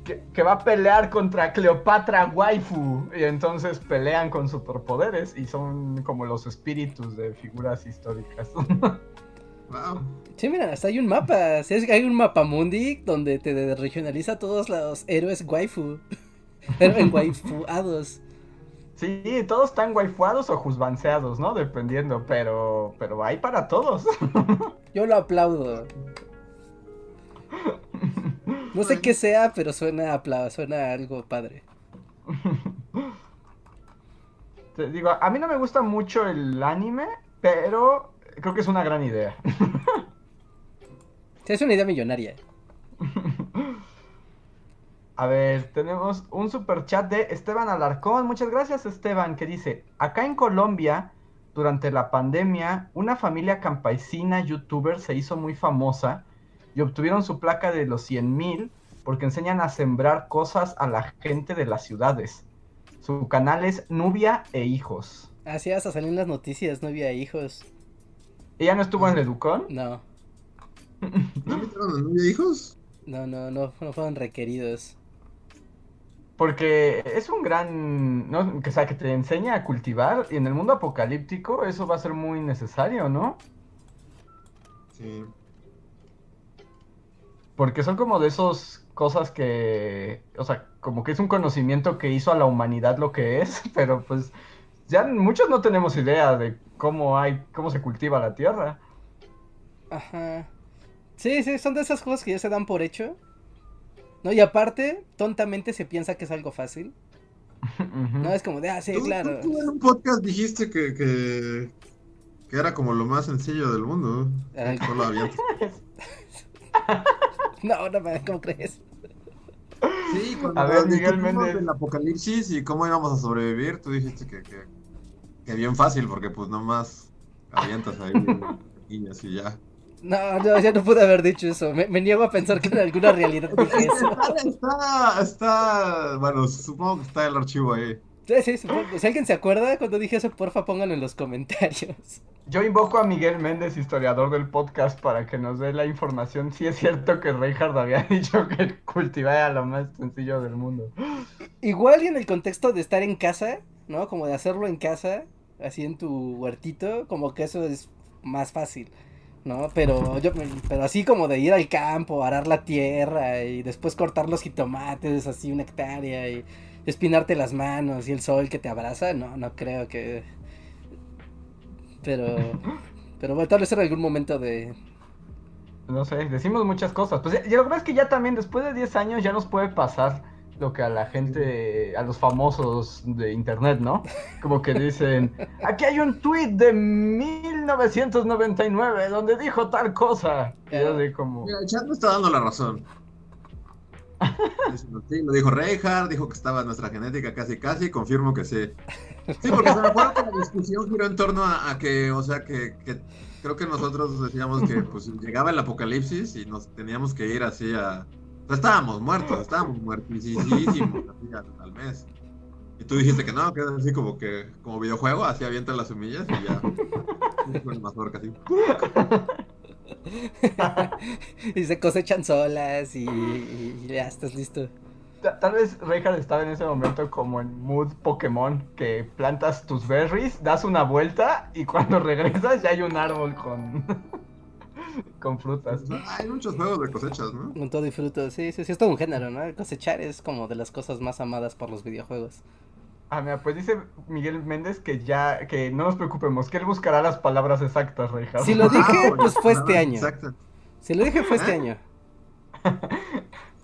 que, va a pelear contra Cleopatra waifu. Y entonces pelean con superpoderes y son como los espíritus de figuras históricas. *laughs* Wow. Sí, mira, hasta hay un mapa. hay un mapa mundi donde te regionaliza todos los héroes waifu. *laughs* Héroes *laughs* waifuados. Sí, todos están waifuados o juzbanceados, ¿no? Dependiendo, pero, pero hay para todos. Yo lo aplaudo. No sé qué sea, pero suena a suena algo padre. *laughs* Te digo, a mí no me gusta mucho el anime, pero creo que es una gran idea. es una idea millonaria. *laughs* A ver, tenemos un super chat de Esteban Alarcón. Muchas gracias, Esteban, que dice: Acá en Colombia, durante la pandemia, una familia campesina youtuber se hizo muy famosa y obtuvieron su placa de los 100 mil porque enseñan a sembrar cosas a la gente de las ciudades. Su canal es Nubia e Hijos. Así hasta salen las noticias, Nubia e Hijos. ¿Ella no estuvo en el Educón? No. ¿No metieron a Nubia e Hijos? No, no, no, no fueron requeridos. Porque es un gran, ¿no? O sea, que te enseña a cultivar y en el mundo apocalíptico eso va a ser muy necesario, ¿no? Sí. Porque son como de esos cosas que, o sea, como que es un conocimiento que hizo a la humanidad lo que es, *laughs* pero pues ya muchos no tenemos idea de cómo hay, cómo se cultiva la tierra. Ajá. Sí, sí, son de esas cosas que ya se dan por hecho ¿No? Y aparte, tontamente se piensa que es algo fácil. No es como de, ah, sí, claro. Tú en un podcast dijiste que, que, que, era como lo más sencillo del mundo. Solo *laughs* *laughs* *laughs* no, no, ¿cómo crees? Sí, cuando a ver, Miguel Méndez. el apocalipsis y cómo íbamos a sobrevivir, tú dijiste que, que, que bien fácil, porque pues nomás avientas ahí y ya. No, no, ya no pude haber dicho eso. Me, niego a pensar que en alguna realidad dije eso. *laughs* Está, está, bueno, supongo que está el archivo ahí. Sí. Si alguien se acuerda cuando dije eso, porfa, pónganlo en los comentarios. Yo invoco a Miguel Méndez, historiador del podcast, para que nos dé la información si es cierto que Reinhardt había *laughs* dicho que cultivar era lo más sencillo del mundo. Igual y en el contexto de estar en casa, ¿no? Como de hacerlo en casa, así en tu huertito, como que eso es más fácil. ¿no? Pero yo, pero así como de ir al campo, arar la tierra y después cortar los jitomates, así una hectárea y espinarte las manos y el sol que te abraza, no, no creo que... Pero, *laughs* pero bueno, tal vez en algún momento de... No sé, decimos muchas cosas. Pues ya, lo que es que ya también después de 10 años ya nos puede pasar lo que a la gente, a los famosos de internet, ¿no? Como que dicen, *laughs* aquí hay un tweet de 1999 donde dijo tal cosa. Y yo de como... Mira, el chat me está dando la razón. Sí, lo dijo Reinhardt, dijo que estaba nuestra genética casi casi, confirmo que sí. Sí, porque se me acuerdo que la discusión giró en torno a, que, o sea, que, creo que nosotros decíamos que pues llegaba el apocalipsis y nos teníamos que ir así a... estábamos muertos, estábamos muertísimos así al, mes. Y tú dijiste que no, que era así como que, como videojuego, así avientan las semillas y ya. Bueno, más así. *laughs* y se cosechan solas y, ya estás listo. Tal vez Reinhardt estaba en ese momento como en mood Pokémon, que plantas tus berries, das una vuelta y cuando *laughs* regresas ya hay un árbol con, *laughs* con frutas. Hay muchos juegos de cosechas, ¿no? Con todo y frutos, sí, sí, sí, es todo un género, ¿no? Cosechar es como de las cosas más amadas por los videojuegos. Ah, mira, pues dice Miguel Méndez que ya, que no nos preocupemos, que él buscará las palabras exactas, Reinhardt. Si lo dije, pues fue este año. Si lo dije, fue este año.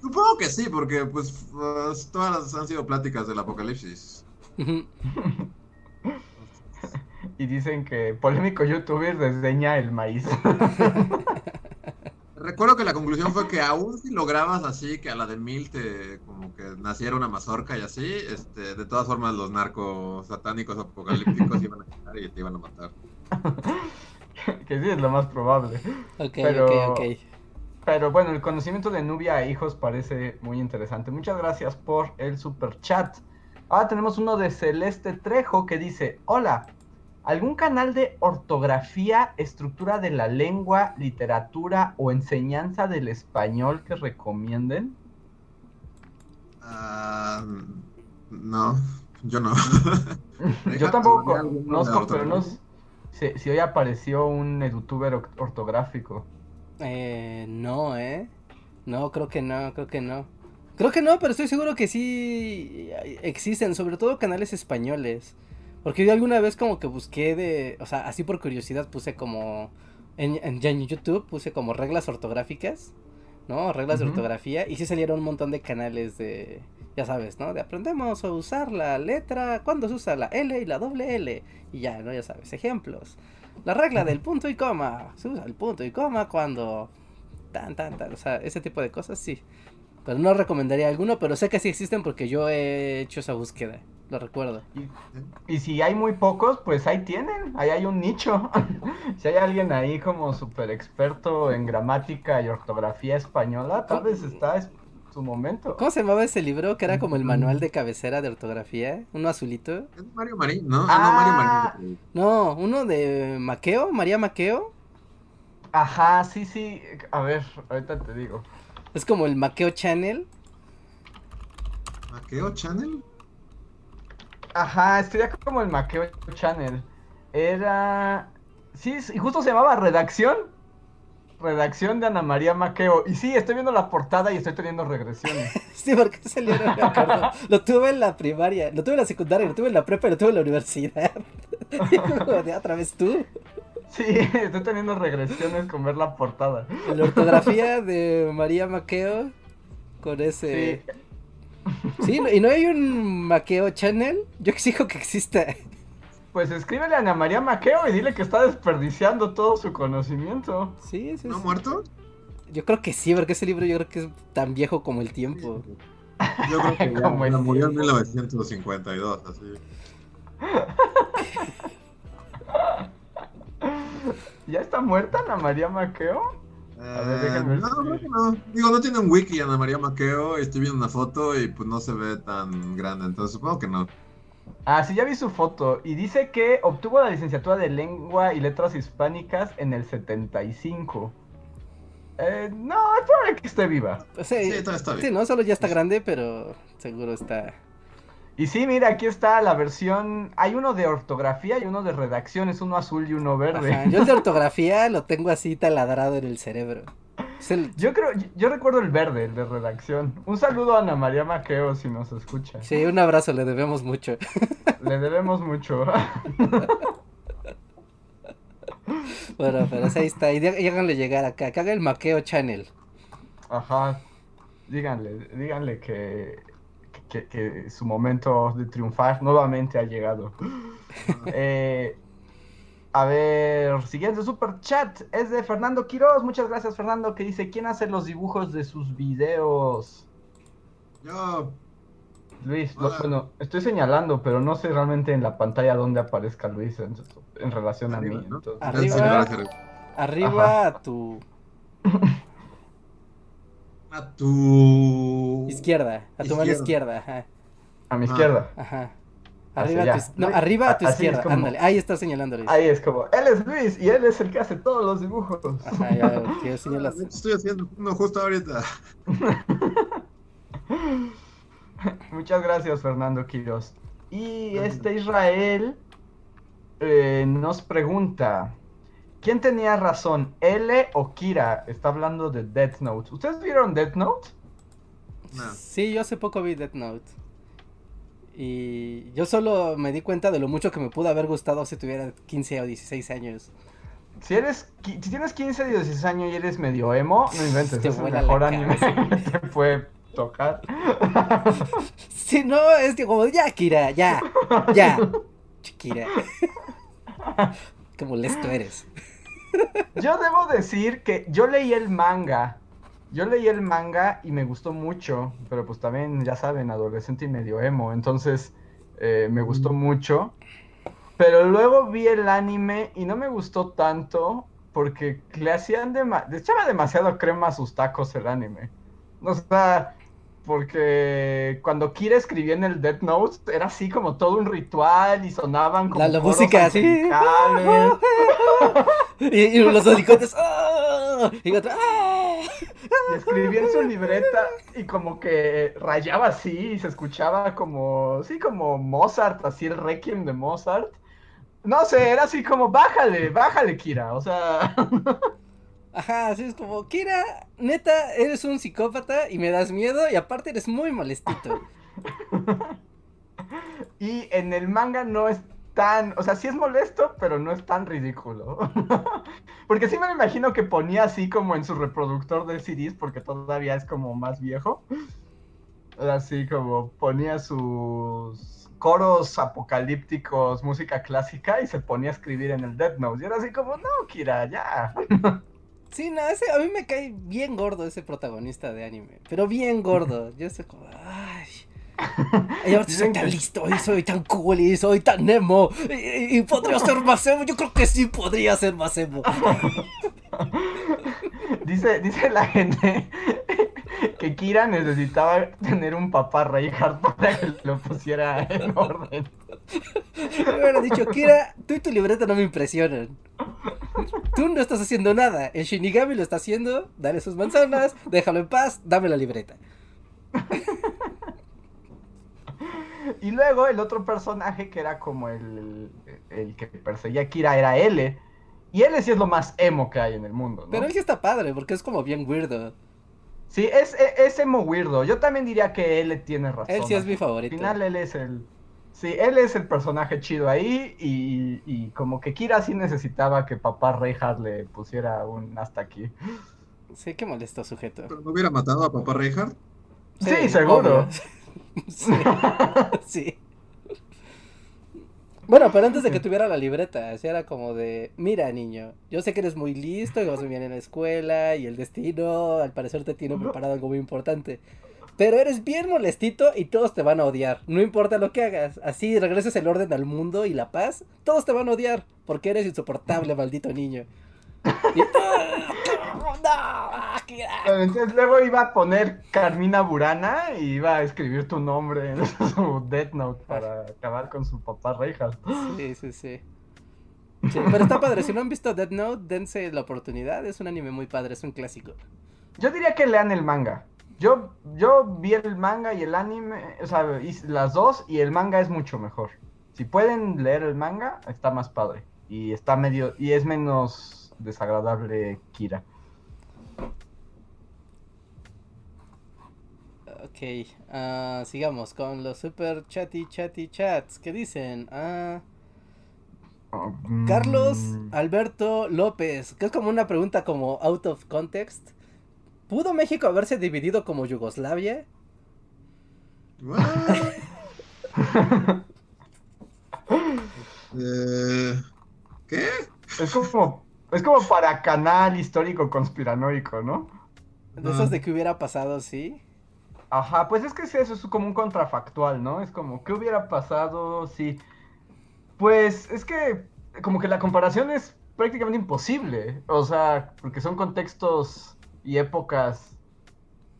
Supongo que sí, porque pues, pues todas las han sido pláticas del apocalipsis. *laughs* y dicen que polémico youtuber desdeña el maíz. *laughs* Recuerdo que la conclusión fue que aún si lograbas así, que a la de mil te como que naciera una mazorca y así, este, de todas formas los narcos satánicos apocalípticos *laughs* iban a llegar y te iban a matar. *laughs* que sí es lo más probable. Ok, pero, ok, ok. Pero bueno, el conocimiento de Nubia e hijos parece muy interesante. Muchas gracias por el super chat. Ahora tenemos uno de Celeste Trejo que dice, hola, ¿Algún canal de ortografía, estructura de la lengua, literatura o enseñanza del español que recomienden? Ah, no, yo no. *laughs* yo tampoco conozco, pero no sé si, hoy apareció un youtuber ortográfico. Eh, no, ¿eh? No, creo que no, creo que no. Creo que no, pero estoy seguro que sí existen, sobre todo canales españoles. Porque yo alguna vez como que busqué de, o sea, así por curiosidad puse como, en, en, YouTube puse como reglas ortográficas, ¿no? Reglas de ortografía y sí salieron un montón de canales de, ya sabes, ¿no? De aprendemos a usar la letra, cuando se usa la L y la doble L. Y ya, ¿no? Ya sabes, ejemplos. La regla del punto y coma, se usa el punto y coma cuando... Tan, tan, tan, o sea, ese tipo de cosas sí. Pero no recomendaría alguno, pero sé que sí existen porque yo he hecho esa búsqueda lo recuerdo. Y, si hay muy pocos, pues ahí tienen, ahí hay un nicho. *laughs* si hay alguien ahí como súper experto en gramática y ortografía española, tal vez está es su momento. ¿Cómo se llamaba ese libro? Que era como el manual de cabecera de ortografía, uno azulito. Es Mario Marín, ¿no? Ah, no, Mario Marín. No, uno de Maqueo, María Maqueo. Ajá, sí, sí. A ver, ahorita te digo. Es como el Maqueo Channel. ¿Maqueo Channel? Ajá, estudia como el Maqueo Channel. Era. Sí, y justo se llamaba Redacción. Redacción de Ana María Maqueo. Y sí, estoy viendo la portada y estoy teniendo regresiones. *laughs* sí, porque salieron, me acuerdo. Lo tuve en la primaria, lo tuve en la secundaria, lo tuve en la prepa y lo tuve en la universidad. *laughs* de otra vez tú. Sí, estoy teniendo regresiones con ver la portada. La ortografía de María Maqueo con ese. Sí. Sí, ¿y no hay un Maqueo Channel? Yo exijo que exista. Pues escríbele a Ana María Maqueo y dile que está desperdiciando todo su conocimiento. Sí, sí. ¿No muerto? Yo creo que sí, porque ese libro yo creo que es tan viejo como el tiempo. Yo *laughs* creo que ya, murió en 1952, así. *laughs* ¿Ya está muerta Ana María Maqueo? Eh, no, no. Digo, no tiene un wiki Ana María Maqueo. Estoy viendo una foto y pues no se ve tan grande. Entonces supongo que no. Ah, sí, ya vi su foto. Y dice que obtuvo la licenciatura de Lengua y Letras Hispánicas en el 75. Eh, no, es probable que esté viva. Sí, sí, todo está bien. Sí, no, solo ya está grande, pero seguro está y sí, mira, aquí está la versión. Hay uno de ortografía y uno de redacción, es uno azul y uno verde. Yo el de ortografía lo tengo así taladrado en el cerebro. Yo creo, yo recuerdo el verde, el de redacción. Un saludo a Ana María Maqueo si nos escucha. Sí, un abrazo, le debemos mucho. *laughs* Le debemos mucho. *laughs* Bueno, pero ahí está. Y háganle llegar acá. Que haga el Maqueo Channel. Ajá. Díganle, díganle que, que, que su momento de triunfar nuevamente ha llegado. *laughs* eh, a ver, siguiente super chat es de Fernando Quiroz. Muchas gracias, Fernando, que dice: ¿Quién hace los dibujos de sus videos? Yo. Luis, bueno, estoy señalando, pero no sé realmente en la pantalla dónde aparezca Luis en, relación a mí. Arriba, arriba a tu. A tu. Izquierda, a tu mano izquierda. A mi izquierda. Ajá. Arriba, a tu, no, arriba a tu izquierda, ándale, ahí está señalando Luis. Ahí es como, él es Luis y él es el que hace todos los dibujos. Ajá, ya, que *laughs* señalas. Estoy haciendo uno justo ahorita. *laughs* Muchas gracias, Fernando Quiroz. Y este Israel eh, nos pregunta: ¿Quién tenía razón, L o Kira? Está hablando de Death Note. ¿Ustedes vieron Death Note? No. Sí, yo hace poco vi Death Note. Y yo solo me di cuenta de lo mucho que me pudo haber gustado si tuviera 15 o 16 años. Si eres, si tienes 15 o 16 años y eres medio emo, no inventes, es el mejor anime que *laughs* puede tocar. *laughs* Si no, es que como, ya, Kira, ya, ya, *laughs* Kira. Qué molesto eres. Yo debo decir que yo leí el manga. Yo leí el manga y me gustó mucho, pero pues también, ya saben, adolescente y medio emo, entonces eh, me gustó mucho. Pero luego vi el anime y no me gustó tanto porque le hacían de le echaba demasiado crema a sus tacos el anime. O sea, porque cuando Kira escribía en el Death Note era así como todo un ritual y sonaban como la, la música así *laughs* *laughs* y, los hocicotes ¡ah! y, ¡ah! y escribía en su libreta y como que rayaba así y se escuchaba como sí como Mozart así el requiem de Mozart no sé era así como bájale bájale Kira o sea *laughs* Ajá, así es como, Kira, neta, eres un psicópata y me das miedo y aparte eres muy molestito. *laughs* y en el manga no es tan, o sea, sí es molesto, pero no es tan ridículo. *laughs* porque sí me lo imagino que ponía así como en su reproductor de CDs, porque todavía es como más viejo. Así como ponía sus coros apocalípticos, música clásica y se ponía a escribir en el Death Note. Y era así como, no, Kira, ya. *laughs* Sí, no, ese, a mí me cae bien gordo ese protagonista de anime. Pero bien gordo. *laughs* Yo sé como, ay. Y ahora soy tan listo, y soy tan cool, y soy tan emo. Y, podría ser más emo. Yo creo que sí podría ser más emo. *laughs* dice, dice la gente que Kira necesitaba tener un papá Reinhardt para que lo pusiera en orden. Me hubiera dicho, Kira, tú y tu libreta no me impresionan. Tú no estás haciendo nada. El Shinigami lo está haciendo. Dale sus manzanas, déjalo en paz, dame la libreta. *laughs* Y luego el otro personaje que era como el, el que perseguía a Kira era L. Y L sí es lo más emo que hay en el mundo, Pero él sí está padre, porque es como bien weirdo. Sí, es, es, emo weirdo. Yo también diría que L tiene razón. Él sí es mi favorito. Al final él es el Sí, él es el personaje chido ahí y, como que Kira sí necesitaba que papá Reinhardt le pusiera un hasta aquí. Sí, qué molesto sujeto. ¿Pero no hubiera matado a papá Reinhardt? Sí, seguro. *laughs* *laughs* sí. Bueno, pero antes de que tuviera la libreta, así era como de, mira niño, yo sé que eres muy listo, que vas muy bien en la escuela y el destino al parecer te tiene preparado algo muy importante. Pero eres bien molestito y todos te van a odiar. No importa lo que hagas. Así regreses el orden al mundo y la paz. Todos te van a odiar. Porque eres insoportable, maldito niño. *laughs* Entonces luego iba a poner Carmina Burana y iba a escribir tu nombre en *laughs* su Death Note para acabar con su papá Reijas. Sí, sí, sí. Pero está padre, si no han visto Death Note, dense la oportunidad, es un anime muy padre, es un clásico. Yo diría que lean el manga. Yo, yo vi el manga y el anime, o sea, las dos y el manga es mucho mejor. Si pueden leer el manga, está más padre. Y está medio, y es menos desagradable Kira. Ok, uh, sigamos con los super chatty chatty chats. ¿Qué dicen? Uh, Mm, Carlos Alberto López, que es como una pregunta como out of context. ¿Pudo México haberse dividido como Yugoslavia? *laughs* Eh, ¿Qué? Es como, es como para canal histórico conspiranoico, ¿no? De esos de que hubiera pasado, sí. Ajá, pues es que eso es como un contrafactual, ¿no? Es como, ¿qué hubiera pasado si... Pues es que como que la comparación es prácticamente imposible, o sea, porque son contextos y épocas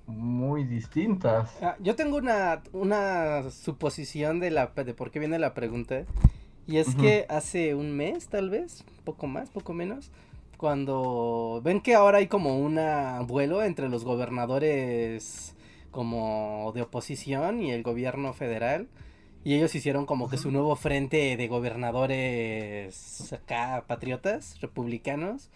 muy distintas. Ah, yo tengo una, una suposición de, la, de por qué viene la pregunta. Y es que hace un mes, tal vez, poco más, poco menos, cuando ven que ahora hay como un vuelo entre los gobernadores como de oposición y el gobierno federal. Y ellos hicieron como que su nuevo frente de gobernadores acá patriotas, republicanos.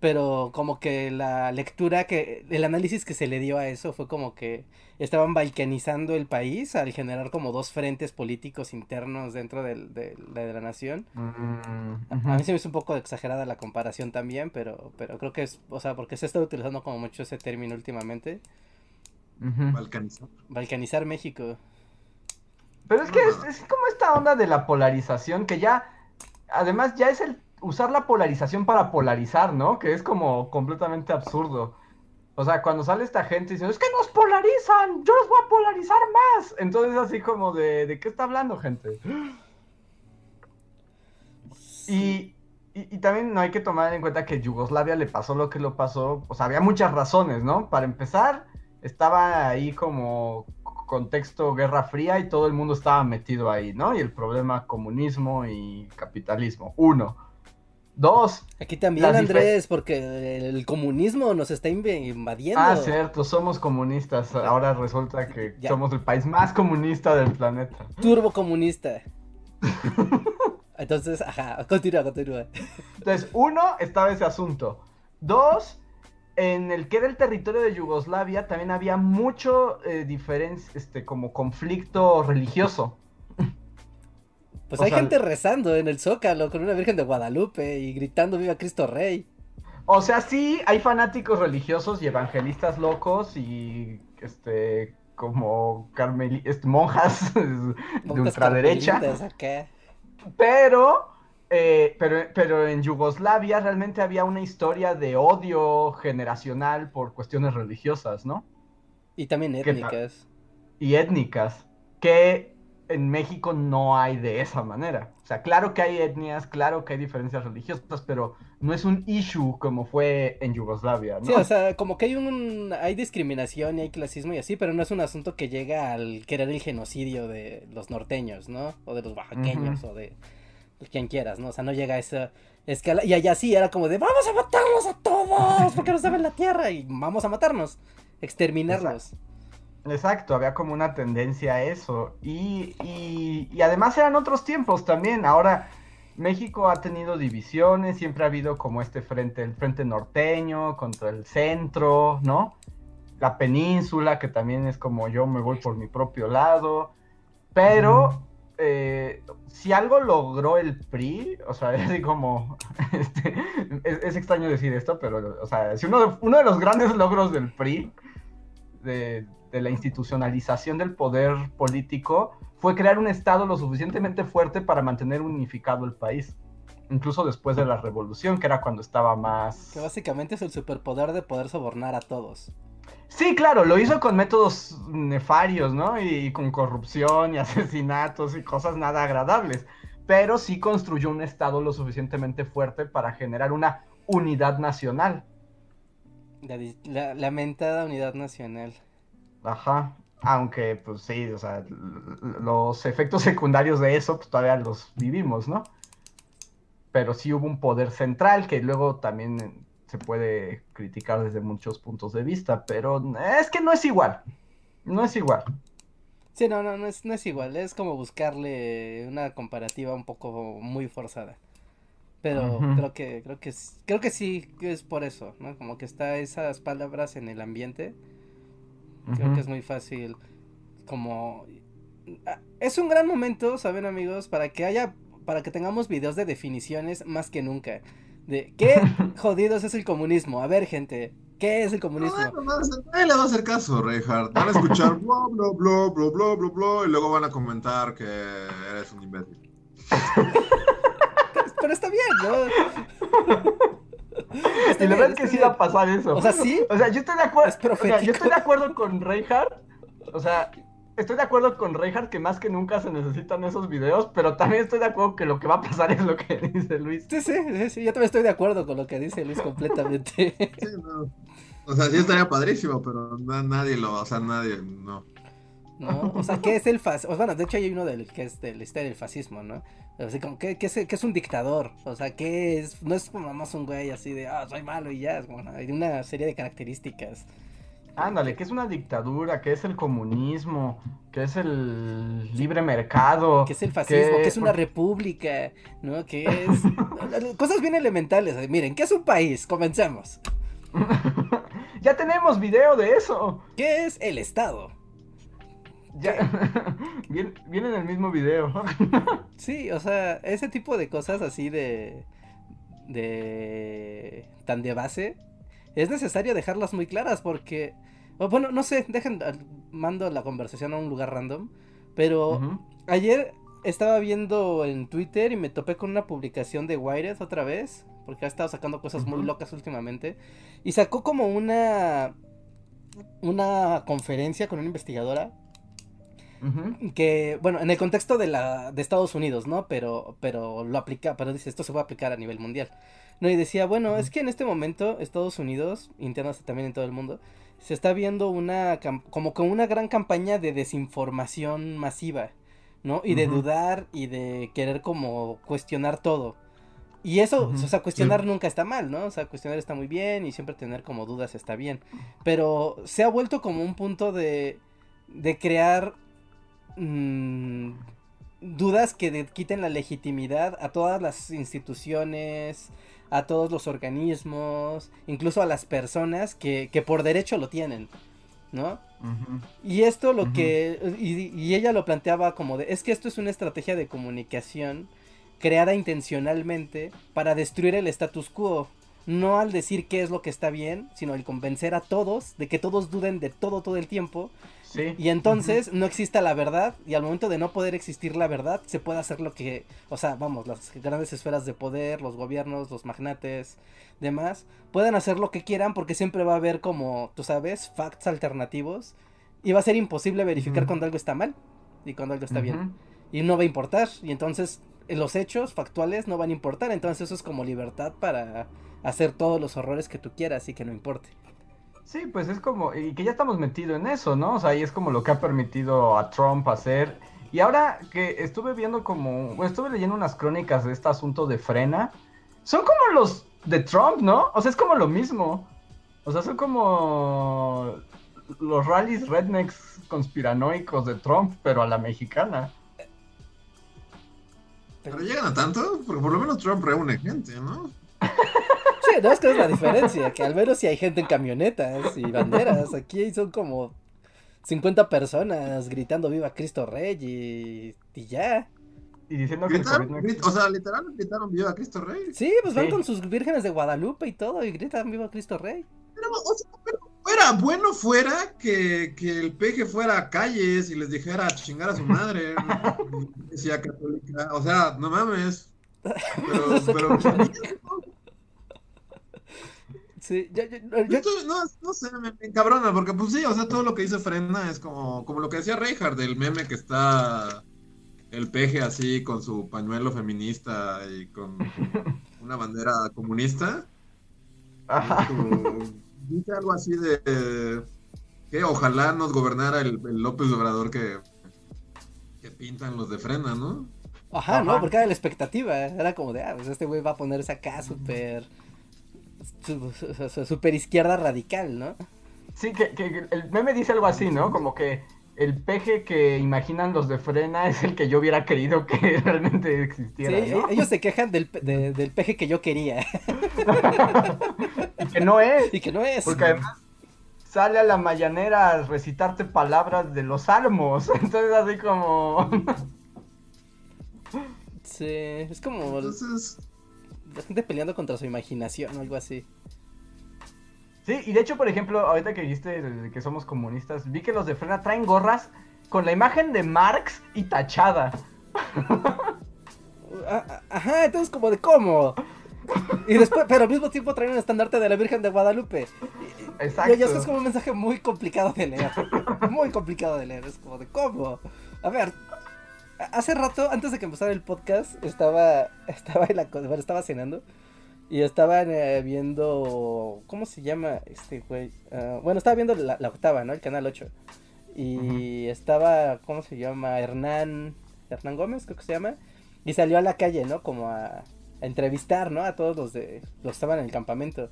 Pero como que la lectura que, el análisis que se le dio a eso fue como que estaban balcanizando el país al generar como dos frentes políticos internos dentro del- del- de la nación. Mm, A mí se me hizo un poco exagerada la comparación también, pero, pero creo que es, o sea, porque se está utilizando como mucho ese término últimamente. Balcanizar. Balcanizar México. Pero es que es, es como esta onda de la polarización que ya, además ya es el usar la polarización para polarizar, ¿no? Que es como completamente absurdo. O sea, cuando sale esta gente diciendo, es que nos polarizan, yo los voy a polarizar más. Entonces así como de, ¿de qué está hablando gente? Y, y, y también no hay que tomar en cuenta que Yugoslavia le pasó lo que lo pasó. O sea, había muchas razones, ¿no? Para empezar, estaba ahí como contexto Guerra Fría y todo el mundo estaba metido ahí, ¿no? Y el problema comunismo y capitalismo. Uno. Dos. Aquí también, Andrés, porque el comunismo nos está inv- invadiendo. Ah, cierto, somos comunistas. Ahora resulta que Ya. somos el país más comunista del planeta. Turbo comunista. *laughs* Entonces, ajá, continúa, continúa. Entonces, uno, estaba ese asunto. Dos, en el que era el territorio de Yugoslavia también había mucho eh, diferencia, este, como conflicto religioso. Pues O hay sea, gente rezando en el Zócalo con una Virgen de Guadalupe y gritando Viva Cristo Rey. O sea, sí, hay fanáticos religiosos y evangelistas locos y, este, como carmeli este, monjas *laughs* de ultraderecha. Pero, eh, pero, pero en Yugoslavia realmente había una historia de odio generacional por cuestiones religiosas, ¿no? Y también étnicas. Y étnicas, que en México no hay de esa manera. O sea, claro que hay etnias, claro que hay diferencias religiosas, pero no es un issue como fue en Yugoslavia, ¿no? Sí, o sea, como que hay un hay discriminación y hay clasismo y así, pero no es un asunto que llega al querer el genocidio de los norteños, ¿no? O de los oaxaqueños o de quien quieras, ¿no? O sea, no llega a esa escala y allá sí era como de vamos a matarlos a todos porque nos saben la tierra y vamos a matarnos, exterminarlos. Exacto, había como una tendencia a eso. Y, y, y además eran otros tiempos también. Ahora México ha tenido divisiones, siempre ha habido como este frente, el frente norteño contra el centro, ¿no? La península, que también es como yo me voy por mi propio lado. Pero eh, si algo logró el PRI, o sea, *laughs* es así como, este, es, es extraño decir esto, pero, o sea, si uno uno de los grandes logros del PRI, de, de, la institucionalización del poder político, fue crear un Estado lo suficientemente fuerte para mantener unificado el país. Incluso después de la revolución, que era cuando estaba más... Que básicamente es el superpoder de poder sobornar a todos. Sí, claro, lo hizo con métodos nefarios, ¿no? Y con corrupción y *laughs* asesinatos y cosas nada agradables. Pero sí construyó un Estado lo suficientemente fuerte para generar una unidad nacional. La, la lamentada unidad nacional. Ajá. Aunque, pues sí, o sea, los efectos secundarios de eso, pues todavía los vivimos, ¿no? Pero sí hubo un poder central que luego también se puede criticar desde muchos puntos de vista, pero es que no es igual. No es igual. Sí, no, no, no es, no es igual. Es como buscarle una comparativa un poco muy forzada. Pero uh -huh. creo que, creo que creo que sí es por eso, ¿no? Como que está esas palabras en el ambiente. Creo uh -huh. que es muy fácil. Como. Es un gran momento, ¿saben, amigos? Para que haya. para que tengamos videos de definiciones más que nunca. De qué *laughs* jodidos es el comunismo. A ver, gente, ¿qué es el comunismo? No, no, no, nadie le va a hacer caso, Reinhardt. Van a escuchar bla, bla, bla, bla, bla, bla, bla, y luego van a comentar que eres un imbécil. *laughs* Pero está bien, ¿no? *laughs* Está y la bien, verdad es que sí bien. va a pasar eso. O sea, sí. O sea, yo estoy de acuerdo. Es o sea, yo estoy de acuerdo con Reinhardt. O sea, estoy de acuerdo con Reinhardt que más que nunca se necesitan esos videos, pero también estoy de acuerdo que lo que va a pasar es lo que *laughs* dice Luis. Sí, sí, sí, sí, yo también estoy de acuerdo con lo que dice Luis completamente. *laughs* Sí, no. O sea, sí estaría padrísimo, pero na- nadie lo, o sea, nadie, no. ¿No? O sea, ¿qué es el fascismo? Bueno, de hecho hay uno del que es de la historia del fascismo, ¿no? Así como, ¿qué, qué es, qué es un dictador? O sea, ¿qué es? No es como más un güey así de, ah, soy malo y ya, es como, hay una serie de características. Ándale, que es una dictadura, que es el comunismo, que es el libre mercado. ¿Qué es el fascismo? que- ¿Qué es una república? ¿No? ¿Qué es? *laughs* Cosas bien elementales. Miren, ¿qué es un país? Comencemos. *laughs* ya tenemos video de eso. ¿Qué es el Estado? Ya... *laughs* viene, viene en el mismo video. *laughs* *laughs* Sí, o sea, ese tipo de cosas así de. de. tan de base. Es necesario dejarlas muy claras porque. bueno, no sé, dejen. mando la conversación a un lugar random. Pero ayer estaba viendo en Twitter y me topé con una publicación de Wired otra vez. Porque ha estado sacando cosas muy locas últimamente. Y sacó como una. una conferencia con una investigadora Que bueno en el contexto de la de Estados Unidos no pero pero lo aplica pero dice esto se va a aplicar a nivel mundial. No y decía bueno es que en este momento Estados Unidos internos también en todo el mundo se está viendo una como con una gran campaña de desinformación masiva no y de dudar y de querer como cuestionar todo. Y eso o sea cuestionar nunca está mal no o sea cuestionar está muy bien y siempre tener como dudas está bien. Pero se ha vuelto como un punto de de crear mm, dudas que de- quiten la legitimidad a todas las instituciones, a todos los organismos, incluso a las personas que, que por derecho lo tienen, ¿no? Y esto lo que, y, y ella lo planteaba como de, es que esto es una estrategia de comunicación creada intencionalmente para destruir el status quo. No al decir qué es lo que está bien, sino al convencer a todos de que todos duden de todo todo el tiempo Sí. y entonces no exista la verdad y al momento de no poder existir la verdad se puede hacer lo que, o sea, vamos, las grandes esferas de poder, los gobiernos, los magnates, demás, pueden hacer lo que quieran porque siempre va a haber como, tú sabes, facts alternativos y va a ser imposible verificar cuando algo está mal y cuando algo está bien y no va a importar y entonces eh, los hechos factuales no van a importar, entonces eso es como libertad para hacer todos los horrores que tú quieras y que no importe. Sí, pues es como, y que ya estamos metidos en eso, ¿no? O sea, y es como lo que ha permitido a Trump hacer. Y ahora que estuve viendo como, bueno, estuve leyendo unas crónicas de este asunto de frena, son como los de Trump, ¿no? O sea, es como lo mismo. O sea, son como los rallies rednecks conspiranoicos de Trump, pero a la mexicana. Pero llegan a tanto, porque por lo menos Trump reúne gente, ¿no? *laughs* No es que es la diferencia, que al menos si hay gente en camionetas y banderas, aquí son como 50 personas gritando viva Cristo Rey y, y ya. Y diciendo que no o sea, literal gritaron viva Cristo Rey. Sí, pues van con sus vírgenes de Guadalupe y todo y gritan viva Cristo Rey. Pero, o sea, pero fuera, bueno fuera que, que el peje fuera a calles y les dijera chingar a su madre. Decía *laughs* católica. O sea, no mames. *laughs* Pero, pero Sí, yo, no, no sé, me, me encabrona, porque pues sí, o sea, todo lo que dice Frena es como, como lo que decía Reinhardt, del meme que está el peje así con su pañuelo feminista y con *laughs* una bandera comunista. Ajá. Como- Dice algo así de que ojalá nos gobernara el, el López Obrador que, que pintan los de frena, ¿no? Ajá, Ajá. ¿no? Porque era la expectativa. Era como de, ah, pues este güey va a ponerse acá súper. Su- su- su- Súper izquierda radical, ¿no? Sí, que, que el meme dice algo así, ¿no? Como que el peje que imaginan los de frena es el que yo hubiera querido que *laughs* realmente Sí, existiera, ¿no? e- ellos se quejan del, de- del peje que yo quería *laughs* y que no es. y que no es. Porque además sale a la mañanera a recitarte palabras de los salmos. *laughs* Entonces así como... Sí, es como Entonces, *laughs* la gente peleando contra su imaginación o algo así. Sí, y de hecho, por ejemplo, ahorita que dijiste que somos comunistas, vi que los de Frena traen gorras con la imagen de Marx y tachada. *laughs* Ah, ah, Ajá, entonces como de cómo. Y después, pero al mismo tiempo traen un estandarte de la Virgen de Guadalupe. Exacto. Y, esto es como un mensaje muy complicado de leer. Muy complicado de leer. Es como de cómo. A ver, hace rato, antes de que empezara el podcast, estaba, *laughs* estaba en la bueno, estaba cenando. Y estaban eh, viendo. ¿Cómo se llama este güey? Ah, bueno, estaba viendo la, la octava, ¿no? El canal 8. Y estaba. ¿Cómo se llama? Hernán. Hernán Gómez, creo que se llama. Y salió a la calle, ¿no? Como a, a entrevistar, ¿no? A todos los de. Los que estaban en el campamento.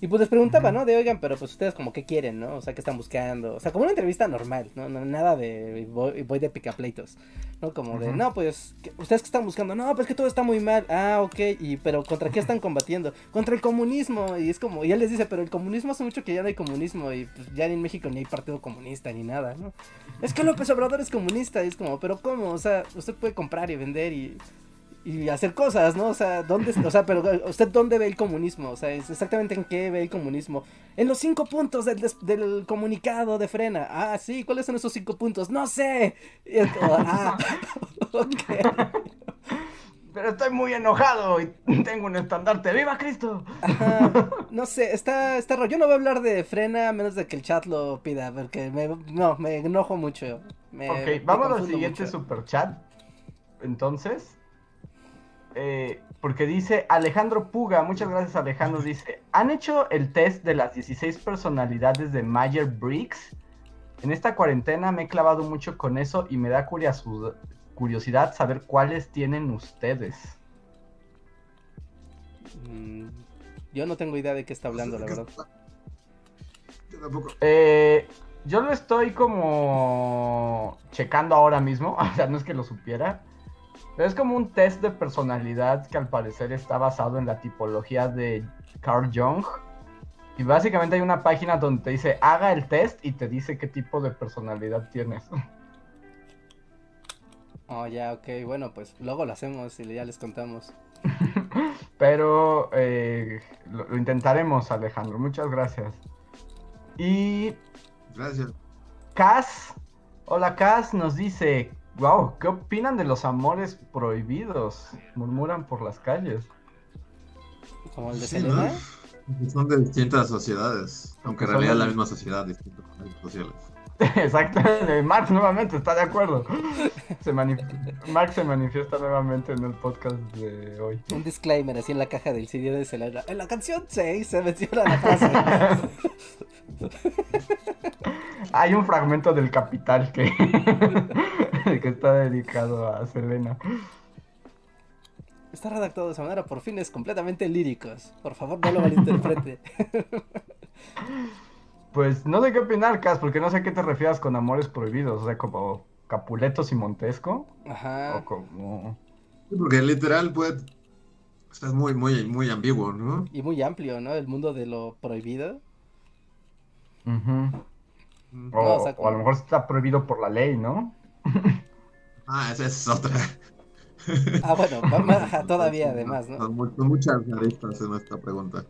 Y pues les preguntaba. ¿no? De, oigan, pero pues ustedes como qué quieren, ¿no? O sea, qué están buscando. O sea, como una entrevista normal, ¿no? No, nada de voy, voy de picapleitos, ¿no? Como de, no, pues, ¿qué- ¿ustedes qué están buscando? No, pues que todo está muy mal. Ah, ok, y pero ¿contra qué están combatiendo? Contra el comunismo. Y es como, y él les dice, pero el comunismo hace mucho que ya no hay comunismo y pues ya ni en México ni hay partido comunista ni nada, ¿no? Es que López Obrador es comunista y es como, pero ¿cómo? O sea, usted puede comprar y vender y y hacer cosas, ¿no? O sea, ¿dónde, o sea, pero usted dónde ve el comunismo? O sea, exactamente en qué ve el comunismo. En los cinco puntos del, des- del comunicado de frena. Ah, sí, ¿cuáles son esos cinco puntos? No sé. Ah, *laughs* ok. Pero estoy muy enojado y tengo un estandarte. ¡Viva Cristo! Ajá, no sé, está, está raro. Yo no voy a hablar de frena a menos de que el chat lo pida, porque me, no, me enojo mucho. Me, Ok, vamos al siguiente mucho. super chat. Entonces, eh, porque dice Alejandro Puga, muchas gracias Alejandro, dice, ¿han hecho el test de las 16 personalidades de Mayer Briggs? En esta cuarentena me he clavado mucho con eso y me da curiosidad saber cuáles tienen ustedes. Mm, yo no tengo idea de qué está hablando, la verdad. Yo tampoco. Eh, yo lo estoy como checando ahora mismo, *laughs* o sea, no es que lo supiera, es como un test de personalidad que al parecer está basado en la tipología de Carl Jung. Y básicamente hay una página donde te dice, haga el test y te dice qué tipo de personalidad tienes. *laughs* Oh, ya, ok, bueno, pues luego lo hacemos y ya les contamos. Pero eh, lo, lo intentaremos, Alejandro. Muchas gracias. Y Gracias. Cas, hola Cas, nos dice, wow, ¿qué opinan de los amores prohibidos? Murmuran por las calles. Como el de Sí, Selena. ¿no? Son de distintas sociedades, aunque en Son realidad es la misma sociedad, distintos sociales. *laughs* Exacto, Marx nuevamente está de acuerdo. Se Marx se manifiesta nuevamente en el podcast de hoy. Un disclaimer así en la caja del CD de Selena. En la canción 6 se menciona la frase. *laughs* Hay un fragmento del Capital que, *laughs* que está dedicado a Selena. Está redactado de esa manera por fines completamente líricos. Por favor, no lo malinterprete. *laughs* Pues no sé qué opinar, Cas, porque no sé a qué te refieras con amores prohibidos. O sea, como Capuletos y Montesco. Ajá. O como. Sí, porque literal, pues, o sea, es muy, muy, muy ambiguo, ¿no? Y muy amplio, ¿no? El mundo de lo prohibido. Ujú. O, No, o sea, o como- a lo mejor está prohibido por la ley, ¿no? *laughs* Ah, esa es otra. Ah, bueno, todavía además, ¿no? Son muchas aristas en nuestra pregunta.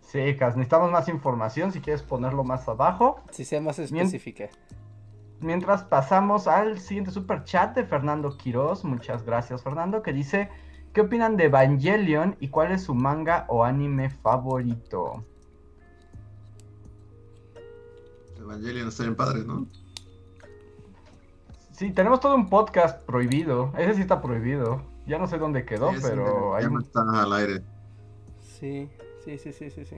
Sí, Cas, necesitamos más información si quieres ponerlo más abajo. Si sea más específica. Mientras pasamos al siguiente super chat de Fernando Quiroz, muchas gracias Fernando, que dice, ¿qué opinan de Evangelion y cuál es su manga o anime favorito? Evangelion está bien padre, ¿no? Sí, tenemos todo un podcast prohibido, ese sí está prohibido, ya no sé dónde quedó, pero hay ya no está al aire. Sí, sí, sí, sí, sí, sí.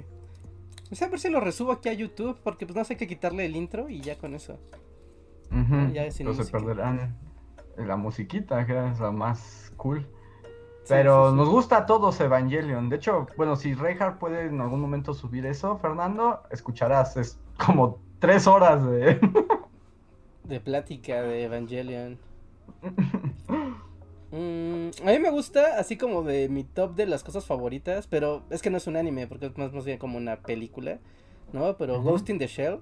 O sea, a ver si lo resubo aquí a YouTube, porque pues no sé qué quitarle el intro y ya con eso. Ujú, ya sin pero se música. perderán la musiquita, que es la más cool. Pero sí, sí. nos gusta a todos Evangelion. De hecho, bueno, si Reinhardt puede en algún momento subir eso, Fernando, escucharás. Es como tres horas de. *laughs* De plática de Evangelion. *laughs* Mm, a mí me gusta, así como de mi top de las cosas favoritas, pero es que no es un anime, porque es más, más bien como una película, ¿no? Pero. Ghost in the Shell,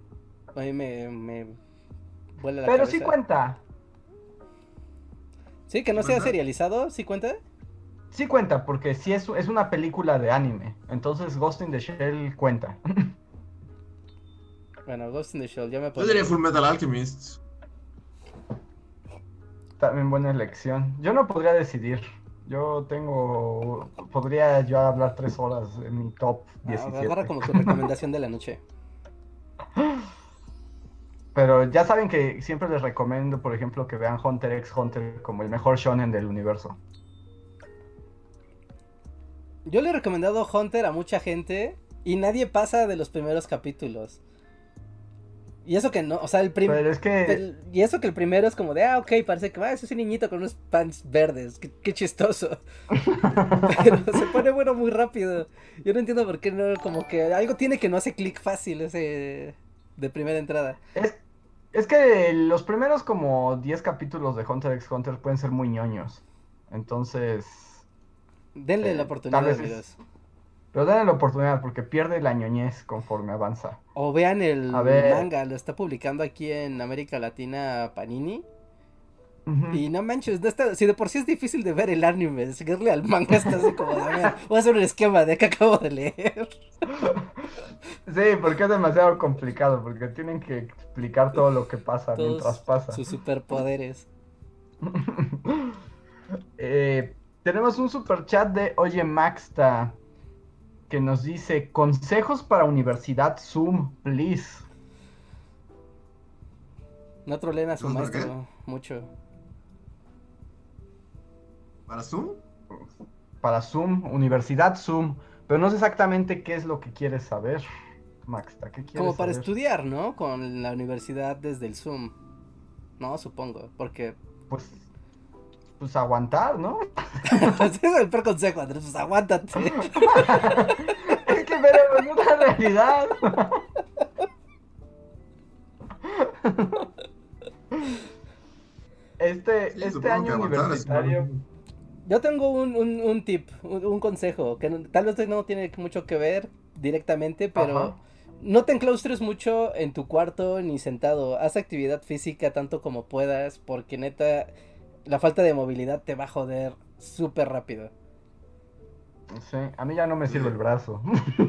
a mí me, me vuela la Pero sí cabeza. cuenta. Sí, que no sea serializado, ¿sí cuenta? Sí cuenta, porque sí es, es una película de anime. Entonces Ghost in the Shell cuenta. *laughs* Bueno, Ghost in the Shell, ya me Yo puedo. diría Full Metal Alchemist. También buena elección. Yo no podría decidir. Yo tengo. Podría yo hablar tres horas en mi top Ah, 17. agarra como tu recomendación de la noche. *laughs* Pero ya saben que siempre les recomiendo, por ejemplo, que vean Hunter x Hunter como el mejor shonen del universo. Yo le he recomendado Hunter a mucha gente y nadie pasa de los primeros capítulos. Y eso que no, o sea, el primero... es que. Y eso que el primero es como de, ah, ok, parece que va, es ese niñito con unos pants verdes, qué, qué chistoso. *laughs* Pero se pone bueno muy rápido. Yo no entiendo por qué no, como que algo tiene que no hace clic fácil ese de primera entrada. Es, es que los primeros como 10 capítulos de Hunter x Hunter pueden ser muy ñoños. Entonces. Denle Eh, la oportunidad, es- amigos. Pero denle la oportunidad porque pierde la ñoñez conforme avanza. O vean el manga, lo está publicando aquí en América Latina Panini. Y no manches, no está, si de por sí es difícil de ver el anime, seguirle al manga está así como de, ver, voy a hacer un esquema de que acabo de leer. *laughs* Sí, porque es demasiado complicado, porque tienen que explicar todo lo que pasa Todos mientras pasa. sus superpoderes. *laughs* Eh, tenemos un super chat de Oye Maxta que nos dice consejos para Universidad Zoom, please. No troleen a su ¿Por maestro mucho. ¿Para Zoom? Para Zoom, Universidad Zoom. Pero no sé exactamente qué es lo que quieres saber, Maxta. ¿Qué quieres Como para saber? estudiar, ¿no? Con la universidad desde el Zoom. No, supongo, porque... Pues, pues aguantar, ¿no? *laughs* Ese es el peor consejo, Andrés, pues aguántate. *laughs* es que veremos una realidad. *laughs* Este, Sí, este año universitario. Yo tengo un, un, un tip, un, un consejo, que tal vez no tiene mucho que ver directamente, pero Ajá. no te enclaustres mucho en tu cuarto ni sentado. Haz actividad física tanto como puedas, porque neta, la falta de movilidad te va a joder súper rápido. Sí, a mí ya no me sirve el brazo.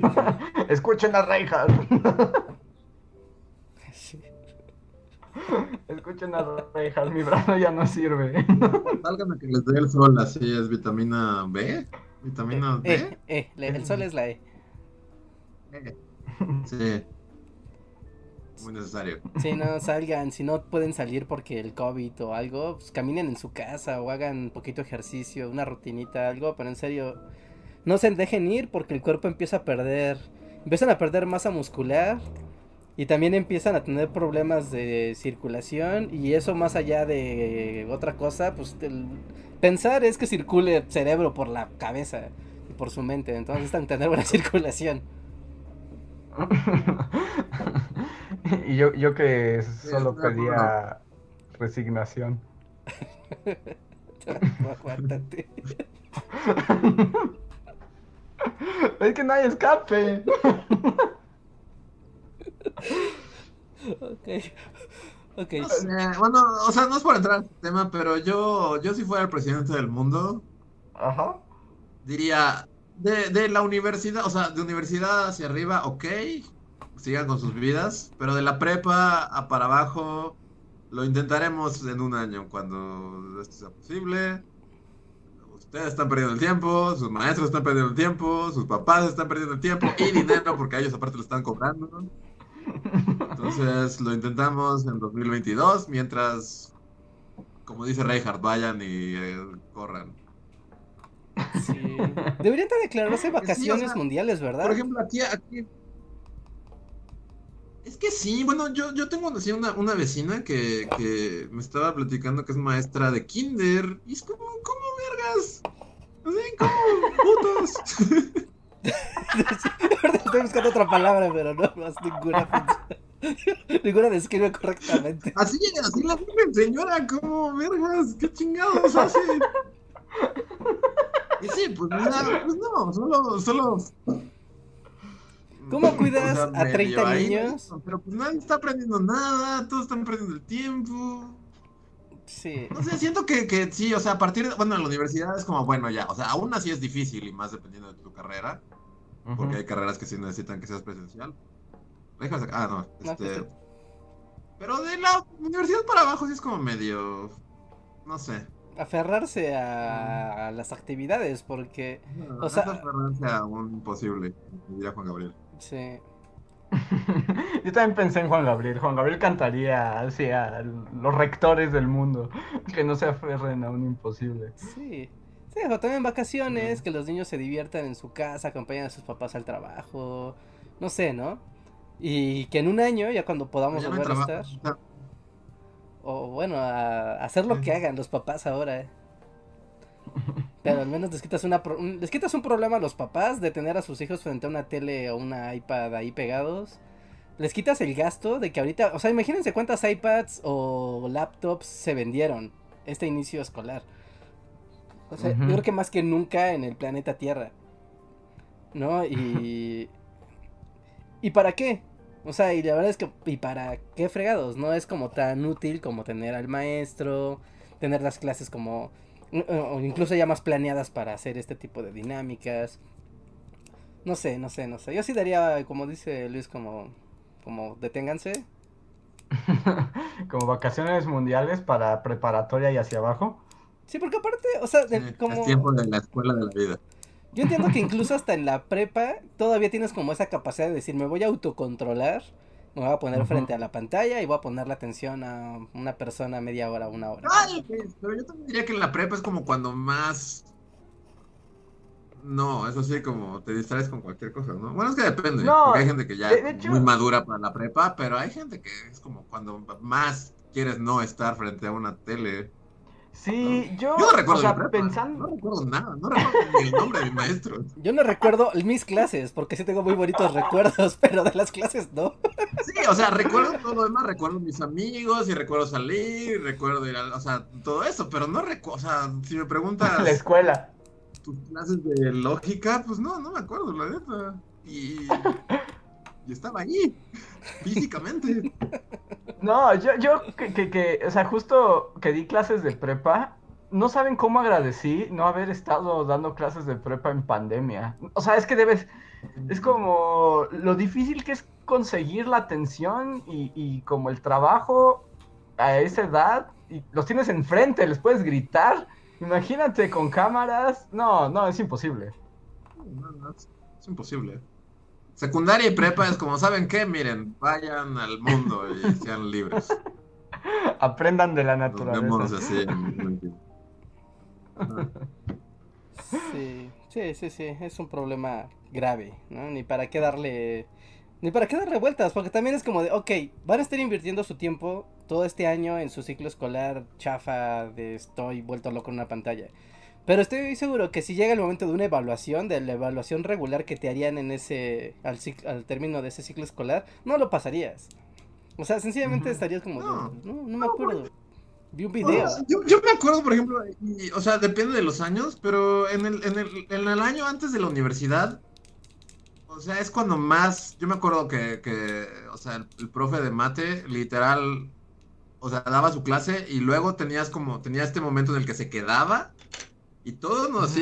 *laughs* Escuchen a Reinhardt. *laughs* Sí. Escuchen a Reinhardt, mi brazo ya no sirve. *laughs* Válgame que les dé el sol, así es vitamina B. ¿Vitamina Eh, D? eh, le- el sol es la E. Sí. Muy necesario. Si no *laughs* salgan, si no pueden salir porque el COVID o algo, pues caminen en su casa o hagan un poquito de ejercicio, una rutinita, algo, pero en serio, no se dejen ir porque el cuerpo empieza a perder, empiezan a perder masa muscular y también empiezan a tener problemas de circulación y eso más allá de otra cosa, pues el- pensar es que circule el cerebro por la cabeza y por su mente, entonces necesitan tener buena *laughs* circulación. *laughs* *laughs* y yo, yo que solo pedía resignación. *laughs* Aguántate. *laughs* Es que no hay escape. Ok. Ok. No sé, bueno, o sea, no es por entrar en este tema, pero yo, yo si fuera el presidente del mundo, Ajá. diría, de, de la universidad, o sea, de universidad hacia arriba, ok, sigan con sus vidas, pero de la prepa a para abajo, lo intentaremos en un año, cuando esto sea posible. Ustedes están perdiendo el tiempo, sus maestros están perdiendo el tiempo, sus papás están perdiendo el tiempo y dinero porque a ellos aparte lo están cobrando. Entonces lo intentamos en 2022 mientras, como dice Reinhardt, vayan y eh, corran. Sí. Deberían de declararse vacaciones sea, mundiales, ¿verdad? Por ejemplo, aquí, aquí. Es que sí, bueno, yo, yo tengo así una, una vecina que, que me estaba platicando que es maestra de kinder. Y es como, ¿cómo vergas? Así, ¿cómo? Putos. *laughs* Estoy buscando otra palabra, pero no más ninguna funciona. *laughs* Ninguna describe correctamente. Así, así la dicen, señora, ¿cómo vergas? ¿Qué chingados hace? Y sí, pues, nada, pues no, solo, solo. ¿Cómo *laughs* cuidas a medio 30 ahí, niños? Pero pues nadie está aprendiendo nada, todos están perdiendo el tiempo. Sí. No sé, siento que, que sí, o sea, a partir de, bueno, en la universidad es como, bueno, ya, o sea, aún así es difícil y más dependiendo de tu carrera, porque hay carreras que sí necesitan que seas presencial. Sacar- Ah, no, este... Pero de la universidad para abajo sí es como medio... No sé. Aferrarse a, a las actividades, porque. No, O sea- aferrarse a un imposible, diría Juan Gabriel. Sí. *laughs* Yo también pensé en Juan Gabriel. Juan Gabriel cantaría así a los rectores del mundo *laughs* que no se aferren a un imposible. Sí. Sí, o también vacaciones, que los niños se diviertan en su casa, acompañen a sus papás al trabajo. No sé, ¿no? Y que en un año, ya cuando podamos Ya volver a estar. O bueno, a hacer lo que hagan los papás ahora. eh. Pero al menos les quitas, una pro- un- les quitas un problema a los papás de tener a sus hijos frente a una tele o una iPad ahí pegados. Les quitas el gasto de que ahorita, o sea, imagínense cuántas iPads o laptops se vendieron este inicio escolar. O sea, yo creo que más que nunca en el planeta Tierra. ¿No? Y... *laughs* ¿Y para qué? O sea, y la verdad es que, ¿y para qué fregados? No es como tan útil como tener al maestro, tener las clases como, o incluso ya más planeadas para hacer este tipo de dinámicas. No sé, no sé, no sé. Yo sí daría, como dice Luis, como, como deténganse. *laughs* Como vacaciones mundiales para preparatoria y hacia abajo. Sí, porque aparte, o sea, sí, como... Es tiempo de la escuela de la vida. Yo entiendo que *laughs* incluso hasta en la prepa todavía tienes como esa capacidad de decir, me voy a autocontrolar, me voy a poner frente a la pantalla y voy a poner la atención a una persona media hora, una hora. Ay, pues, pero yo también diría que en la prepa es como cuando más... No, eso sí, como te distraes con cualquier cosa, ¿no? Bueno, es que depende, No, porque hay gente que ya de- de es hecho- muy madura para la prepa, pero hay gente que es como cuando más quieres no estar frente a una tele. Sí, yo, Yo no recuerdo o sea, mi prepa, pensando... no recuerdo nada, no recuerdo ni el nombre de mi maestro. *laughs* Yo no recuerdo mis clases, porque sí tengo muy bonitos recuerdos, *laughs* pero de las clases no. Sí, o sea, recuerdo todo lo demás, recuerdo mis amigos y recuerdo salir, recuerdo ir a, o sea, todo eso, pero no recuerdo, o sea, si me preguntas La escuela. tus clases de lógica, pues no, no me acuerdo, la neta. Y, *laughs* y estaba ahí, físicamente. *laughs* No, yo, yo que, que, que, o sea, justo que di clases de prepa, no saben cómo agradecí no haber estado dando clases de prepa en pandemia. O sea, es que debes, es como lo difícil que es conseguir la atención y, y como el trabajo a esa edad, y los tienes enfrente, les puedes gritar. Imagínate con cámaras. No, no, es imposible. No, no, es, es imposible. Secundaria y prepa es como, ¿saben qué? Miren, vayan al mundo y *laughs* sean libres. Aprendan de la Nos vemos naturaleza. así. Sí, sí, sí, sí, es un problema grave, ¿no? Ni para qué darle, ni para qué darle vueltas, porque también es como de, ok, van a estar invirtiendo su tiempo todo este año en su ciclo escolar chafa de estoy vuelto loco en una pantalla. Pero estoy seguro que si llega el momento de una evaluación, de la evaluación regular que te harían en ese, al, cic- al término de ese ciclo escolar, no lo pasarías. O sea, sencillamente estarías como, No. no, no me acuerdo. Vi un video. Yo, yo me acuerdo, por ejemplo, y- o sea, depende de los años, pero en el, en, el, en el año antes de la universidad, o sea, es cuando más, yo me acuerdo que, que o sea, el, el profe de mate, literal, o sea, daba su clase y luego tenías como, tenía este momento en el que se quedaba y todos nos,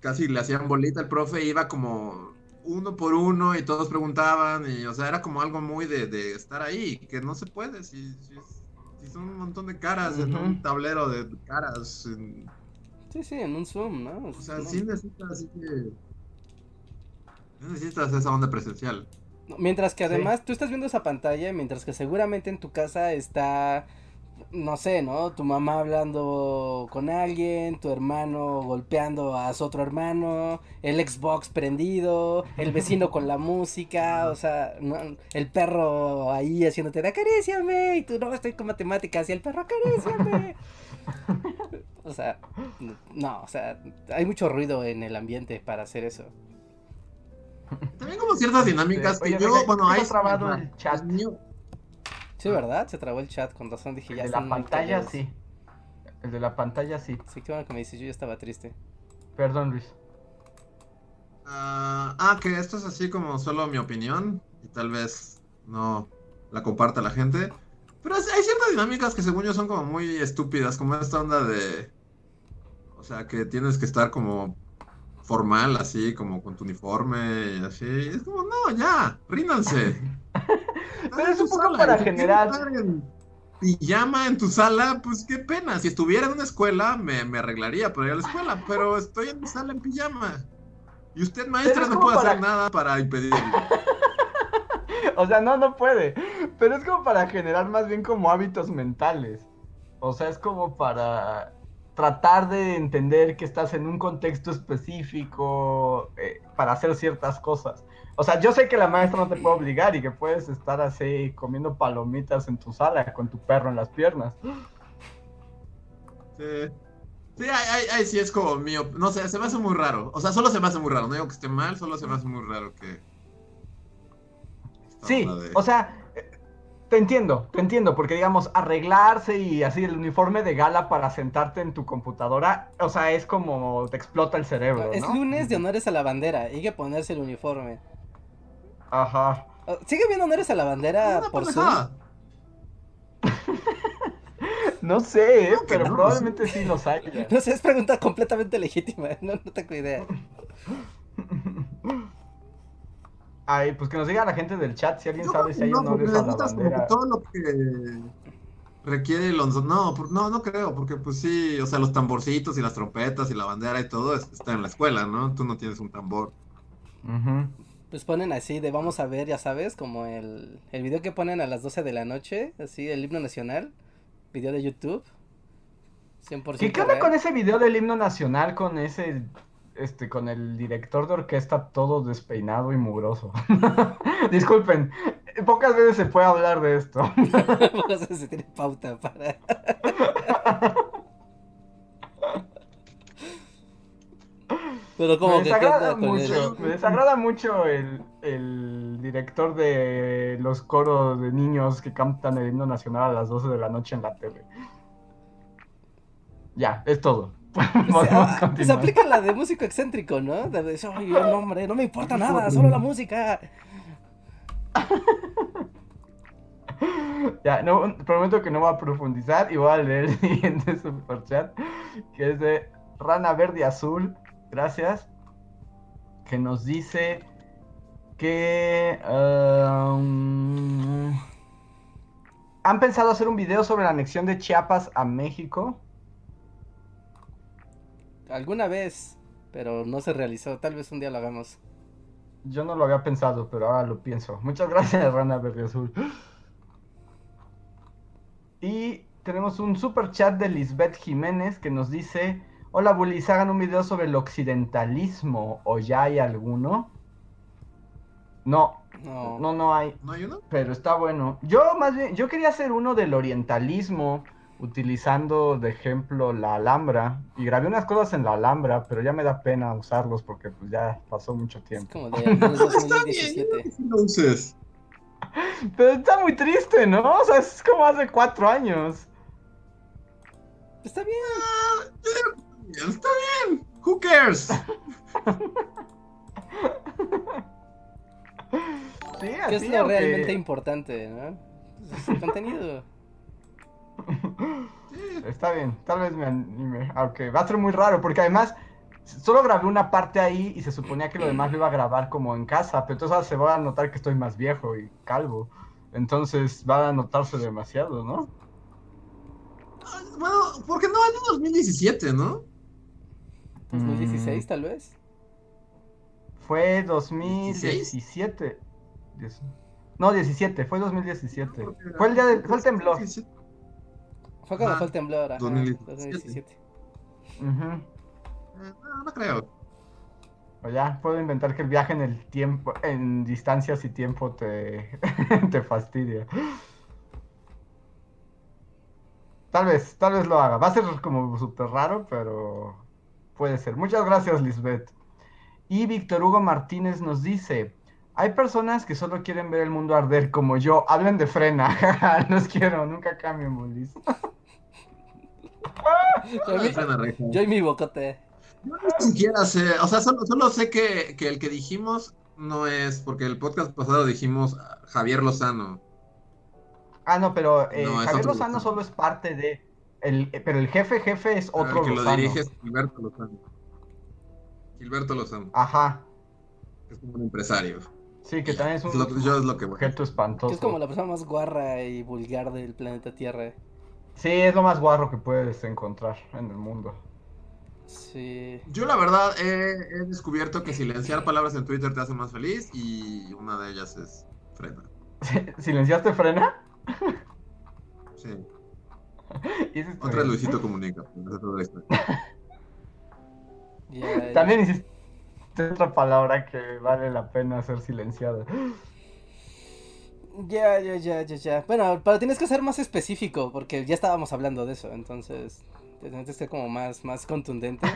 casi le hacían bolita el profe, iba como uno por uno y todos preguntaban y, o sea, era como algo muy de, de estar ahí, que no se puede, si, si, si son un montón de caras en un tablero de caras, en- Sí, sí, en un Zoom, ¿no? o sea, No. sí necesitas, así que, sí necesitas esa onda presencial. Mientras que Sí. además tú estás viendo esa pantalla, mientras que seguramente en tu casa está, no sé, ¿no? Tu mamá hablando con alguien, tu hermano golpeando a su otro hermano, el Xbox prendido, el vecino con la música, o sea, no, el perro ahí haciéndote de acaríciame, y tú no, estoy con matemáticas, y el perro acaríciame. *laughs* o sea, no, o sea, hay mucho ruido en el ambiente para hacer eso. También como ciertas dinámicas Oye, que yo, bueno, ¿qué hay... trabado el chat? es mío. Sí, ¿verdad? Se trabó el chat, con razón dije ya El de la pantalla callados. sí. El de la pantalla sí. Sí, qué bueno que me dices, yo ya estaba triste. Perdón, Luis. Ah, ah, que esto es así como solo mi opinión y tal vez no la comparta la gente. Pero hay hay ciertas dinámicas que según yo son como muy estúpidas, como esta onda de... O sea, que tienes que estar como formal, así, como con tu uniforme y así. Es como, no, ya, ríndanse. *laughs* Pero es un poco para generar- En pijama en tu sala, pues qué pena. Si estuviera en una escuela, me, me arreglaría para ir a la escuela, pero estoy en mi sala en pijama. Y usted, maestra, es no puede hacer nada para impedirlo. *laughs* O sea, no, no puede. Pero es como para generar más bien como hábitos mentales. O sea, es como para tratar de entender que estás en un contexto específico eh, para hacer ciertas cosas. O sea, yo sé que la maestra no te puede obligar y que puedes estar así comiendo palomitas en tu sala con tu perro en las piernas. Sí. Sí, ahí, ahí- sí es como mío. No sé, se me hace muy raro. O sea, solo se me hace muy raro. No digo que esté mal, solo se me hace muy raro que. esta Sí, de- o sea, eh, te entiendo, te entiendo, porque digamos, arreglarse y así el uniforme de gala para sentarte en tu computadora, o sea, es como te explota el cerebro, Es lunes de honores a la bandera, hay que ponerse el uniforme. Ajá. Oh, ¿Sigue habiendo honores a la bandera por Zoom? pendejada. *laughs* No sé, eh, pero no, probablemente sí los haya. *laughs* No sé, es pregunta completamente legítima, *laughs* no, no tengo idea. Ay, pues que nos diga la gente del chat si alguien Yo sabe si hay honores a la necesitas como que bandera. todo lo que requiere los no, por- no, no creo, porque pues sí, o sea, los tamborcitos y las trompetas y la bandera y todo es- está en la escuela, ¿no? Tú no tienes un tambor. Ujú. Pues ponen así de vamos a ver, ya sabes, como el, el video que ponen a las 12 de la noche, así, el himno nacional, video de YouTube. 100% ¿Qué, real. con ese video del himno nacional con ese, este, con el director de orquesta todo despeinado y mugroso? *laughs* Disculpen, pocas veces se puede hablar de esto. *laughs* Se tiene pauta para... *laughs* Pero como me desagrada mucho, me desagrada mucho el, el director de los coros de niños que cantan el himno nacional a las 12 de la noche en la tele. Ya, es todo. *laughs* Ah, Se continuar. aplica la de músico excéntrico, ¿no? De decir, ay, *laughs* no, hombre, no me importa nada, solo la música. *laughs* Ya, no, prometo que no voy a profundizar y voy a leer el siguiente superchat, que es de Rana Verde Azul, gracias, que nos dice que um, han pensado hacer un video sobre la anexión de Chiapas a México. Alguna vez, pero no se realizó. Tal vez un día lo hagamos. Yo no lo había pensado, pero ahora lo pienso. Muchas gracias, *laughs* Rana Verde Azul. Y tenemos un super chat de Lisbeth Jiménez que nos dice: Hola bullies, hagan un video sobre el occidentalismo. ¿O ya hay alguno? No, No. no, no hay. ¿No hay uno? Pero está bueno. Yo más bien, yo quería hacer uno del orientalismo, utilizando de ejemplo la Alhambra. Y grabé unas cosas en la Alhambra, pero ya me da pena usarlos porque pues ya pasó mucho Es tiempo. como de menos *laughs* Está bien, yo creo 2017. que sí lo uses. Pero está muy triste, ¿no? O sea, es como hace cuatro años. Está bien. Ah, está bien. Who cares? Sí, ¿Qué así es lo realmente importante, no? Pues, el contenido. Está bien, tal vez me anime. Aunque va a ser muy raro, porque además solo grabé una parte ahí y se suponía que lo demás lo iba a grabar como en casa, pero entonces ahora se va a notar que estoy más viejo y calvo. Entonces va a notarse demasiado, ¿no? Ah, Bueno, porque no es de 2017, ¿no? 2016 Mm, tal vez. Fue 2017. Diez- No, 17, fue 2017. Fue el día del fue el temblor. Fue cuando Ajá, fue el temblor. ajá, 2017. 2017. Ujú. Eh, No, no creo. O ya, puedo inventar que el viaje en el tiempo, en distancias y tiempo te, *laughs* te fastidia. Tal vez, tal vez lo haga. Va a ser como súper raro, pero puede ser. Muchas gracias, Lisbeth. Y Víctor Hugo Martínez nos dice, hay personas que solo quieren ver el mundo arder como yo. Hablen de frena. *laughs* Los quiero, nunca cambien, bolis. Yo, y mi, bocote. Yo ni siquiera sé, o sea, solo, solo sé que, que el que dijimos no es, porque el podcast pasado dijimos Javier Lozano. Ah, no, pero eh, No, Javier Lozano. solo es parte de. El, pero el jefe jefe es otro el que lo dirige es Gilberto Lozano. Gilberto Lozano, Ajá. es como un empresario. Sí, que también es Es un lo que- yo es lo que voy. objeto Que espantoso. es como la persona más guarra y vulgar del planeta Tierra. Sí, es lo más guarro que puedes encontrar en el mundo. Sí. Yo la verdad he, he descubierto que silenciar palabras en Twitter te hace más feliz y una de ellas es frena. *laughs* ¿Silenciaste frena? Sí. *laughs* Otra. Luisito Comunica. *laughs* También hiciste otra palabra que vale la pena ser silenciada. Ya, ya, ya, ya, ya. Bueno, pero tienes que ser más específico porque ya estábamos hablando de eso, entonces tienes que ser como más, más contundente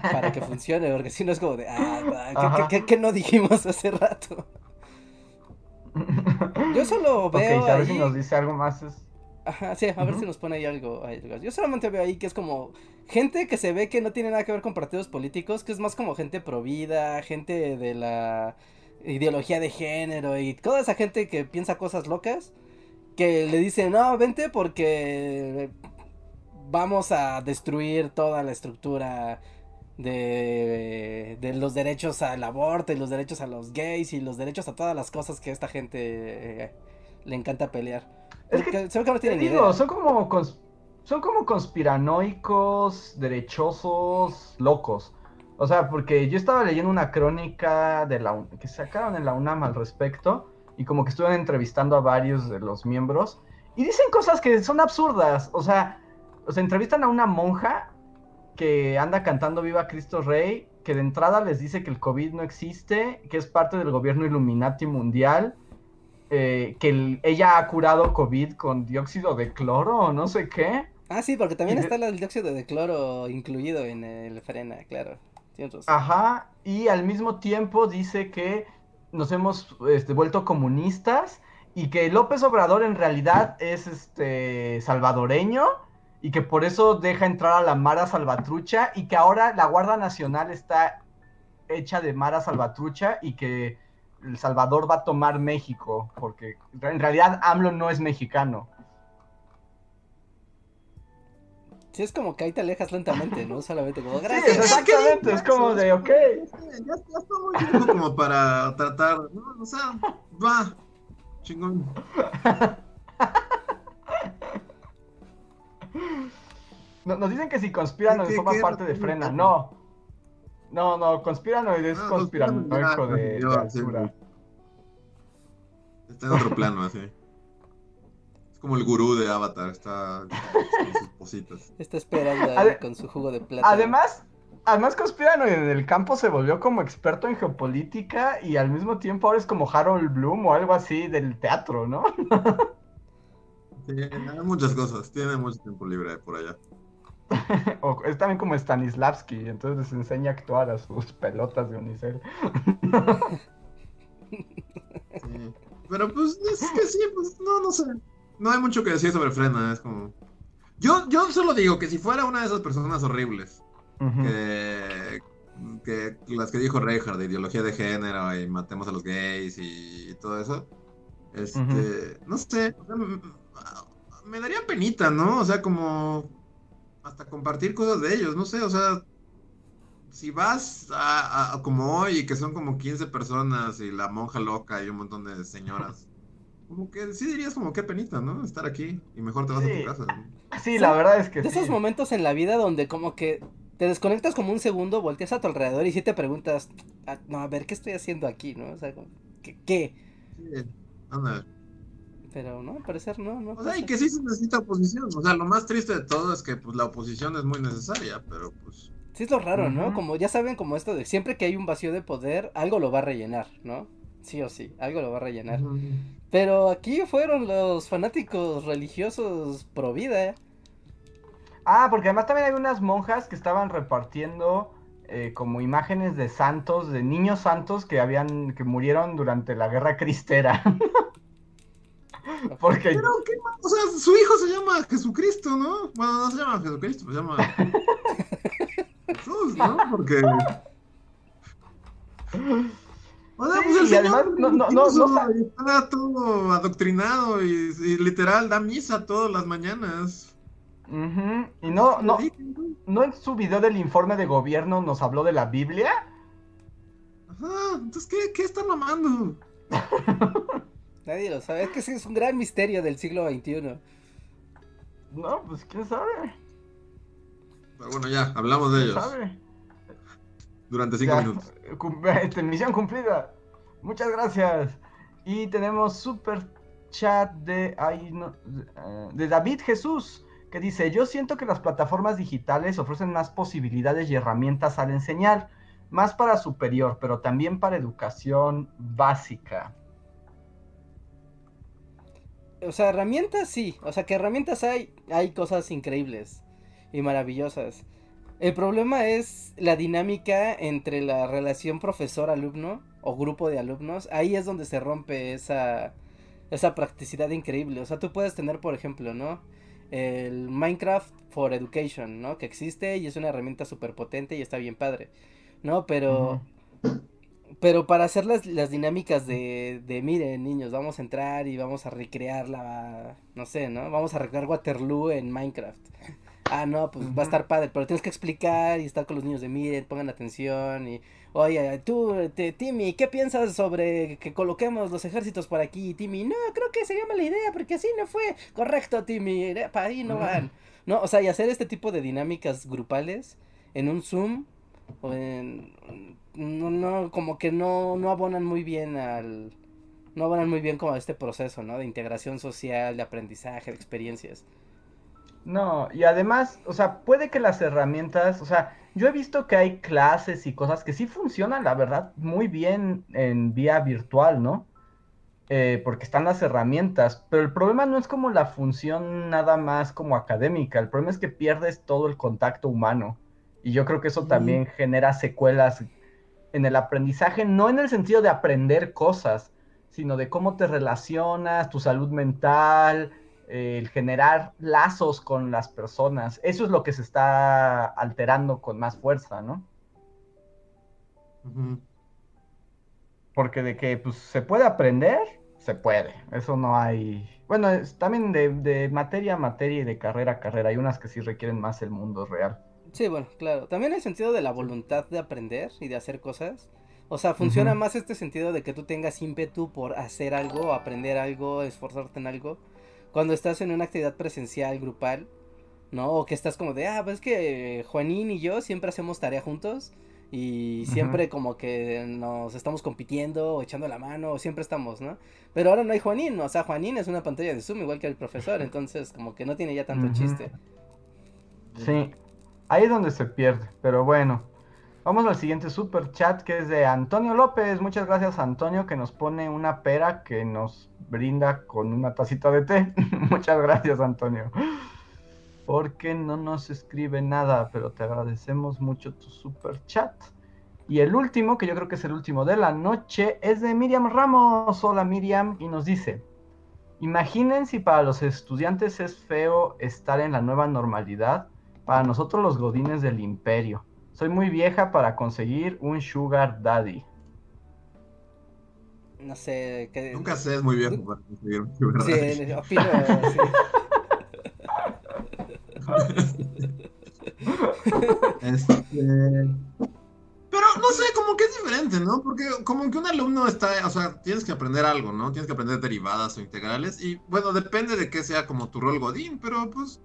para que *laughs* funcione, porque si no es como de, ah, ¿qué- Ajá. ¿qué, qué, qué no dijimos hace rato? Yo solo ok, veo a ver si nos dice algo más. es- Ajá, sí, a ver si nos pone ahí algo. Yo solamente veo ahí que es como gente que se ve que no tiene nada que ver con partidos políticos, que es más como gente pro vida, gente de la ideología de género y toda esa gente que piensa cosas locas, que le dicen, no, vente porque vamos a destruir toda la estructura de, de los derechos al aborto y los derechos a los gays y los derechos a todas las cosas que a esta gente eh, le encanta pelear. Es que Porque se ve que no tienen digo, idea. son como cons- son como conspiranoicos, derechosos, locos. O sea, porque yo estaba leyendo una crónica de la que sacaron en la UNAM al respecto y como que estuvieron entrevistando a varios de los miembros y dicen cosas que son absurdas. O sea, o sea, entrevistan a una monja que anda cantando Viva Cristo Rey, que de entrada les dice que el COVID no existe, que es parte del gobierno Illuminati mundial, eh, que el- ella ha curado COVID con dióxido de cloro o no sé qué. Ah, sí, porque también Y de- está el dióxido de cloro incluido en el frena, claro. Ajá, y al mismo tiempo dice que nos hemos este, vuelto comunistas y que López Obrador en realidad es este salvadoreño y que por eso deja entrar a la Mara Salvatrucha y que ahora la Guardia Nacional está hecha de Mara Salvatrucha y que El Salvador va a tomar México porque en realidad AMLO no es mexicano. Sí, es como que ahí te alejas lentamente, ¿no? *laughs* Solamente como, Sí, gracias. exactamente, es como de, ok. Ya, está muy viejo como para tratar, ¿no? O sea, va, chingón. *laughs* No- Nos dicen que si conspiranoid ¿Qué- forma qué- parte de frena. No. No, no, conspiranoid es Ah, conspiranoico de, yo, de sí, altura. Está en otro plano, así. Es como el gurú de Avatar, está con sus positas. Está esperando Ade- con su jugo de plata. Además, además conspiranoid en el campo se volvió como experto en geopolítica y al mismo tiempo ahora es como Harold Bloom o algo así del teatro, ¿no? *laughs* Sí, hay muchas cosas, tiene mucho tiempo libre por allá. *laughs* O es también como Stanislavski, entonces les enseña a actuar a sus *laughs* pelotas de unicel. Sí. Pero pues es que sí, pues no, no sé. No hay mucho que decir sobre Frena, es como... Yo, yo solo digo que si fuera una de esas personas horribles, que, que las que dijo Reinhardt, de ideología de género y matemos a los gays y, todo eso, este, no sé, me daría penita, ¿no? O sea, como hasta compartir cosas de ellos, no sé, o sea, si vas a, a- como hoy, que son como 15 personas y la monja loca y un montón de señoras, *laughs* como que sí dirías como qué penita, ¿no? Estar aquí y mejor te vas a Sí. tu casa. Sí, la verdad es que De sí. esos momentos en la vida donde como que te desconectas como un segundo, volteas a tu alrededor y sí te preguntas, "Ah, no, a ver, ¿qué estoy haciendo aquí, no? O sea, ¿qué? qué? Sí, anda. Pero no, al parecer no, no. O sea, y que sí se necesita oposición. O sea, lo más triste de todo es que pues la oposición es muy necesaria, pero pues. Sí es lo raro, ¿no? Como ya saben, como esto de siempre que hay un vacío de poder, algo lo va a rellenar, ¿no? Sí o sí, algo lo va a rellenar. Pero aquí fueron los fanáticos religiosos pro vida, ¿eh? Ah, porque además también hay unas monjas que estaban repartiendo eh, como imágenes de santos, de niños santos que habían, que murieron durante la guerra cristera. *laughs* *laughs* porque Pero qué ma- O sea, su hijo se llama Jesucristo, ¿no? Bueno, no se llama Jesucristo, se llama. Jesús, ¿no? Porque. O sea, pues el y señor además no- no- no- está todo adoctrinado y, y literal da misa todas las mañanas. Ujú, Y no, no, no en su video del informe de gobierno nos habló de la Biblia. Ajá, entonces, ¿qué, qué está mamando? *laughs* Nadie lo sabe. Es que sí es un gran misterio del siglo XXI. No, pues quién sabe. Pero bueno, ya, hablamos de ¿Quién ellos sabe? durante cinco Ya, minutos. este, *laughs* misión cumplida. Muchas gracias. Y tenemos super chat de, ay, no, de, eh, de David Jesús, que dice, yo siento que las plataformas digitales ofrecen más posibilidades y herramientas al enseñar, más para superior, pero también para educación básica. O sea, herramientas sí. O sea, que herramientas hay. Hay cosas increíbles y maravillosas. El problema es la dinámica entre la relación profesor-alumno o grupo de alumnos. Ahí es donde se rompe esa, esa practicidad increíble. O sea, tú puedes tener, por ejemplo, ¿no? El Minecraft for Education, ¿no? Que existe y es una herramienta súper potente y está bien padre. ¿No? Pero... Pero para hacer las, las dinámicas de, de, miren, niños, vamos a entrar y vamos a recrear la, no sé, ¿no? Vamos a recrear Waterloo en Minecraft. *laughs* Ah, no, pues va a estar padre, pero tienes que explicar y estar con los niños de, miren, pongan atención y, oye, tú, te, Timmy, ¿qué piensas sobre que coloquemos los ejércitos por aquí? Timmy, no, creo que sería mala idea porque así no fue. Correcto, Timmy, para ahí no van. *laughs* No, o sea, y hacer este tipo de dinámicas grupales en un Zoom o en no, no, como que no, no abonan muy bien al, no abonan muy bien como a este proceso, ¿no? De integración social, de aprendizaje, de experiencias. No, y además, o sea, puede que las herramientas, o sea, yo he visto que hay clases y cosas que sí funcionan, la verdad, muy bien en vía virtual, ¿no? Eh, porque están las herramientas, pero el problema no es como la función nada más como académica, el problema es que pierdes todo el contacto humano. Y yo creo que eso también genera secuelas en el aprendizaje, no en el sentido de aprender cosas, sino de cómo te relacionas, tu salud mental, eh, el generar lazos con las personas. Eso es lo que se está alterando con más fuerza, ¿no? Uh -huh. Porque de que pues, se puede aprender, se puede. Eso no hay. Bueno, es también de, de materia a materia y de carrera a carrera. Hay unas que sí requieren más el mundo real. Sí, bueno, claro. También el sentido de la voluntad de aprender y de hacer cosas. O sea, funciona uh -huh. más este sentido de que tú tengas ímpetu por hacer algo, aprender algo, esforzarte en algo. Cuando estás en una actividad presencial, grupal, ¿no? O que estás como de, ah, pues es que Juanín y yo siempre hacemos tarea juntos. Y siempre uh -huh. como que nos estamos compitiendo o echando la mano, o siempre estamos, ¿no? Pero ahora no hay Juanín, o sea, Juanín es una pantalla de Zoom igual que el profesor, entonces como que no tiene ya tanto uh -huh. chiste. Sí, ahí es donde se pierde, pero bueno. Vamos al siguiente super chat que es de Antonio López. Muchas gracias Antonio que nos pone una pera que nos brinda con una tacita de té. *laughs* Muchas gracias Antonio. Porque no nos escribe nada, pero te agradecemos mucho tu super chat. Y el último, que yo creo que es el último de la noche, es de Miriam Ramos. Hola Miriam, y nos dice, imaginen si para los estudiantes es feo estar en la nueva normalidad, para nosotros los godines del imperio. Soy muy vieja para conseguir un sugar daddy. No sé. ¿qué... Nunca sé, es muy viejo para conseguir un sugar sí, daddy. Opino, sí. *laughs* este... Pero no sé, como que es diferente, ¿no? Porque como que un alumno está, o sea, tienes que aprender algo, ¿no? Tienes que aprender derivadas o integrales. Y bueno, depende de qué sea como tu rol godín, pero pues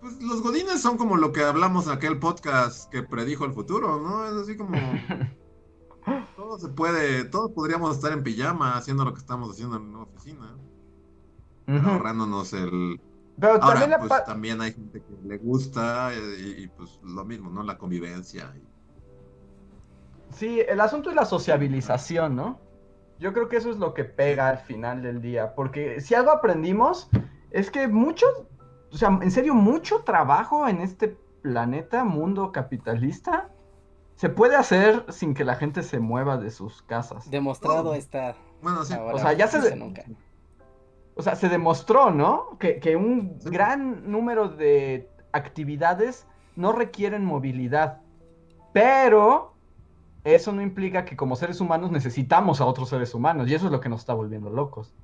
pues los godines son como lo que hablamos en aquel podcast que predijo el futuro, ¿no? Es así como... *laughs* todo se puede, todos podríamos estar en pijama haciendo lo que estamos haciendo en una oficina. Uh -huh. Ahorrándonos el... Pero Ahora, también, la pues, también hay gente que le gusta y, y, pues lo mismo, ¿no? La convivencia. Sí, el asunto es la sociabilización, ¿no? Yo creo que eso es lo que pega al final del día, porque si algo aprendimos es que muchos o sea, en serio, mucho trabajo en este planeta, mundo capitalista, se puede hacer sin que la gente se mueva de sus casas. Demostrado oh. está. Bueno, sí. Ahora, o sea, ya se... De... Nunca. O sea, se demostró, ¿no? Que, que un sí. gran número de actividades no requieren movilidad. Pero eso no implica que como seres humanos necesitamos a otros seres humanos, y eso es lo que nos está volviendo locos.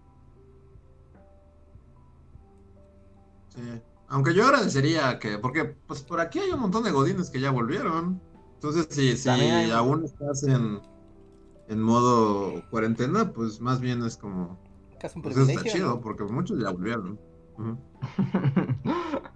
Sí. Aunque yo agradecería que, porque pues por aquí hay un montón de godines que ya volvieron. Entonces, si, si hay- aún estás en, en modo cuarentena, pues más bien es como, Casi un pues eso está chido, ¿no? porque muchos ya volvieron. *laughs*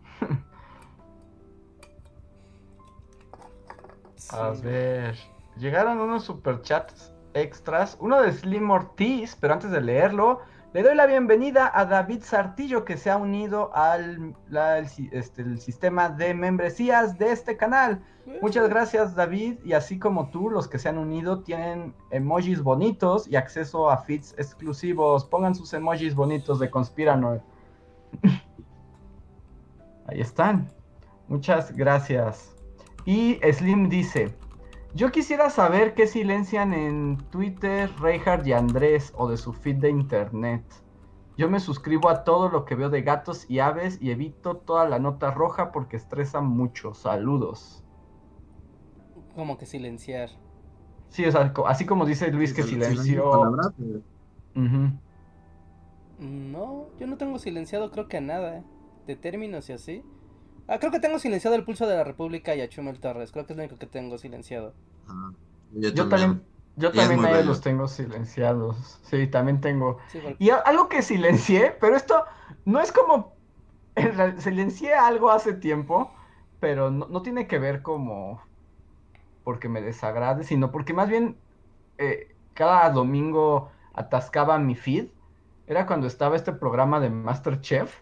A Sí. ver, llegaron unos superchats extras, uno de Slim Ortiz, pero antes de leerlo, le doy la bienvenida a David Sartillo que se ha unido al la- el, si- este, el sistema de membresías de este canal. Muchas gracias David y así como tú, los que se han unido tienen emojis bonitos y acceso a feeds exclusivos. Pongan sus emojis bonitos de Conspiranoid. *laughs* Ahí están. Muchas gracias. Y Slim dice, yo quisiera saber qué silencian en Twitter Reinhardt y Andrés o de su feed de internet. Yo me suscribo a todo lo que veo de gatos y aves y evito toda la nota roja porque estresa mucho. Saludos. Como que silenciar. Sí, o sea, así como dice Luis que silenció. eh. No, yo no tengo silenciado creo que nada. De términos y así. Ah, creo que tengo silenciado el pulso de la República y a Chumel Torres. Creo que es lo único que tengo silenciado. ajá. Yo, Yo también, yo Y también los tengo silenciados. Sí, también tengo. Sí, porque- Y algo que silencié, pero esto no es como. Silencié algo hace tiempo, pero no, no tiene que ver como. porque me desagrade, sino porque más bien eh, cada domingo atascaba mi feed. Era cuando estaba este programa de Masterchef.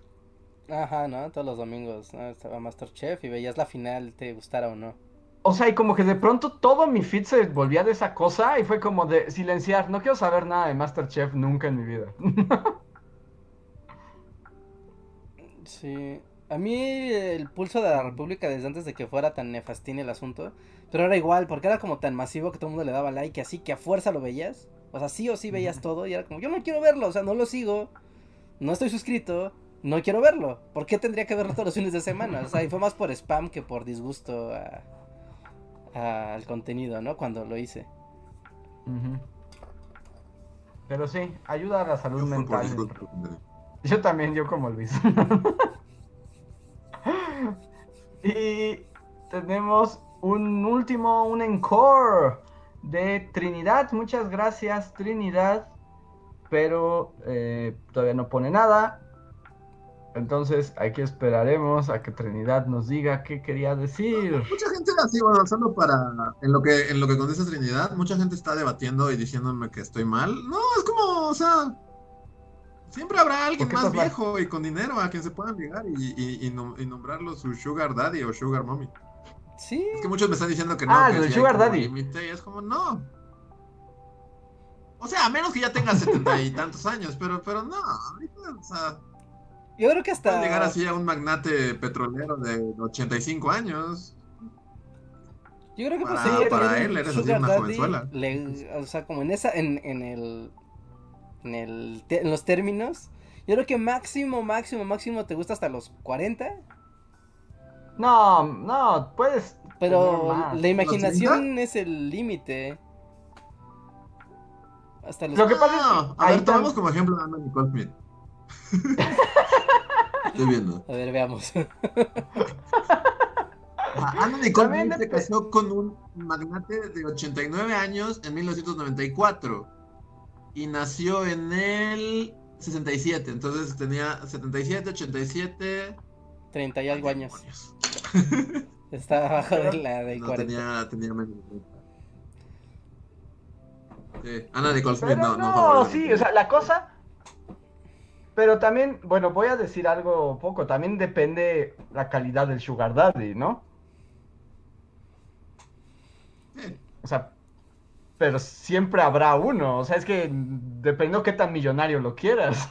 Ajá, ¿no? Todos los domingos, ¿no? Estaba Masterchef y veías la final, te gustara o no. O sea, y como que de pronto todo mi feed se volvía de esa cosa y fue como de silenciar. No quiero saber nada de Masterchef nunca en mi vida. *laughs* Sí. A mí el pulso de la República desde antes de que fuera tan nefastín el asunto. Pero era igual, porque era como tan masivo que todo el mundo le daba like, así que a fuerza lo veías. O sea, sí o sí veías todo y era como, yo no quiero verlo, o sea, no lo sigo. No estoy suscrito, no quiero verlo. ¿Por qué tendría que verlo todos los fines de semana? O sea, y fue más por spam que por disgusto a- a- al contenido, ¿no? Cuando lo hice. Pero sí, ayuda a la salud Yo fue por mental. Yo también, yo como Luis. *laughs* y tenemos un último, un encore de Trinidad. Muchas gracias, Trinidad. Pero eh, todavía no pone nada. Entonces aquí esperaremos a que Trinidad nos diga qué quería decir. Mucha gente así, bueno, solo para en lo que en lo que contesta Trinidad, mucha gente está debatiendo y diciéndome que estoy mal. No, es como, o sea, siempre habrá alguien ¿Por qué más viejo y con dinero a quien se puedan ligar y, y, y nom- y nombrarlo su sugar daddy o sugar mommy. Sí. Es que muchos me están diciendo que no, Ah, que sí hay sugar daddy. y es como, no. O sea, a menos que ya tengas setenta y tantos años, pero, pero no, ahorita, o sea, Yo creo que hasta... puedes llegar así a un magnate petrolero de 85 años. Yo creo que Para- pues, sí, para tener él eres así una jovenzuela. le- o sea, como en esa, en, en el, en el, te- en los términos, yo creo que máximo, máximo, máximo te gusta hasta los 40, No, no, puedes. pero la imaginación es el límite. Hasta los... Lo que pasa es No, que a ver, tomamos como ejemplo a Anna Nicole Smith. *laughs* Estoy viendo. A ver, veamos. *laughs* A- Anna Nicole También Smith se casó con un magnate de 89 años en 1994 y nació en el 67, entonces tenía 77, 87 30 y algo años. demonios. *laughs* Está abajo de la de No, 40. tenía, tenía menos de 30. Sí, Anna Nicole Smith no, no, no, sí, o sea, la cosa. Pero también, bueno, voy a decir algo poco. También depende la calidad del Sugar Daddy, ¿no? Sí. O sea, pero siempre habrá uno. O sea, es que dependiendo qué tan millonario lo quieras.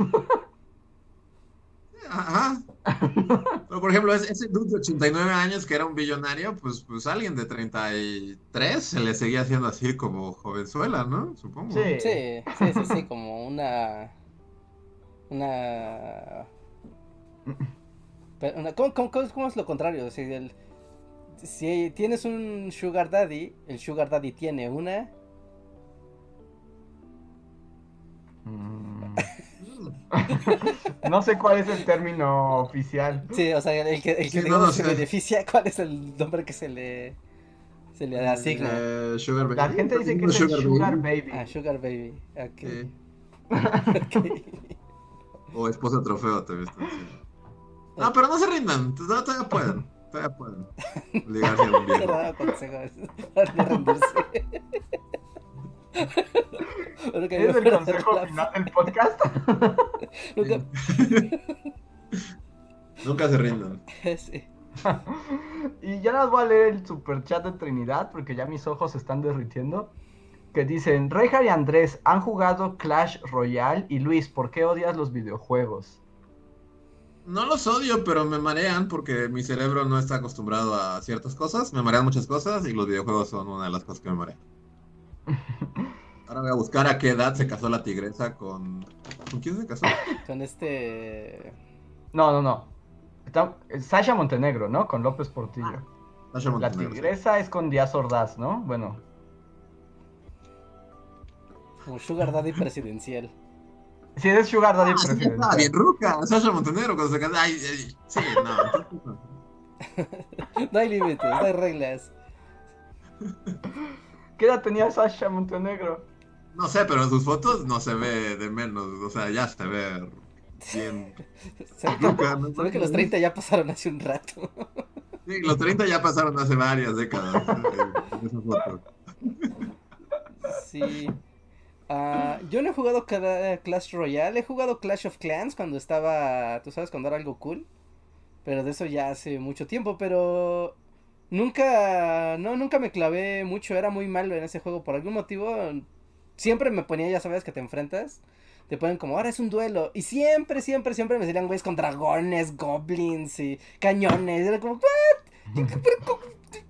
Ajá. Pero por ejemplo, ese, ese dude de 89 años que era un billonario, pues, pues alguien de 33 se le seguía haciendo así como jovenzuela, ¿no? Supongo. Sí. Sí, sí, sí, sí, como una... Una... Pero una- ¿cómo, cómo- cómo- cómo es lo contrario? Sea, el- si tienes un Sugar Daddy, el Sugar Daddy tiene una. Mm. *laughs* no sé cuál es el término oficial. Sí, o sea, el que, el que Sí, no, no se sé. beneficia, ¿cuál es el nombre que se le, se le asigna? Eh, Sugar Baby. La gente dice que es el Sugar Baby. Ah, Sugar Baby. Ok. Sí. *laughs* ok. O esposa trofeo también está diciendo. No, pero no se rindan. Todavía todavía pueden. Todavía pueden. Ligarse a un viejo. no rendirse. Bueno, que ¿Es el consejo la- final del podcast? *laughs* Nunca- *laughs* Nunca se rindan. *laughs* sí. Y ya nos voy a leer el super chat de Trinidad porque ya mis ojos se están derritiendo. Que dicen, Rejar y Andrés han jugado Clash Royale y Luis, ¿por qué odias los videojuegos? No los odio, pero me marean porque mi cerebro no está acostumbrado a ciertas cosas. Me marean muchas cosas y los videojuegos son una de las cosas que me marean. *laughs* Ahora voy a buscar a qué edad se casó la tigresa con... ¿Con quién se casó? Con este. No, no, no. Está- Sasha Montenegro, ¿no? Con López Portillo. Sasha La Montenegro, sí. tigresa es con Díaz Ordaz, ¿no? Bueno, Como Sugar Daddy presidencial. si eres Sugar Daddy Ah, presidencial. bien ruca. Sasha Montenegro cuando se casó. Ay, ay, sí, no. *laughs* No hay límites, no hay reglas. ¿Qué edad tenía Sasha Montenegro? No sé, pero en sus fotos no se ve de menos. O sea, ya se ve bien *laughs* Se ruca. ¿no? se ve que los 30 ya pasaron hace un rato. Sí, los 30 ya pasaron hace varias décadas. *laughs* en esa foto. Sí. Ah, yo no he jugado cada Clash Royale, he jugado Clash of Clans cuando estaba, tú sabes, cuando era algo cool. Pero de eso ya hace mucho tiempo, pero nunca, no, nunca me clavé mucho, era muy malo en ese juego por algún motivo. Siempre me ponía, ya sabes, que te enfrentas. Te ponen como, ahora es un duelo. Y siempre, siempre, siempre me salían güeyes con dragones, goblins y cañones. Era como, ¿what?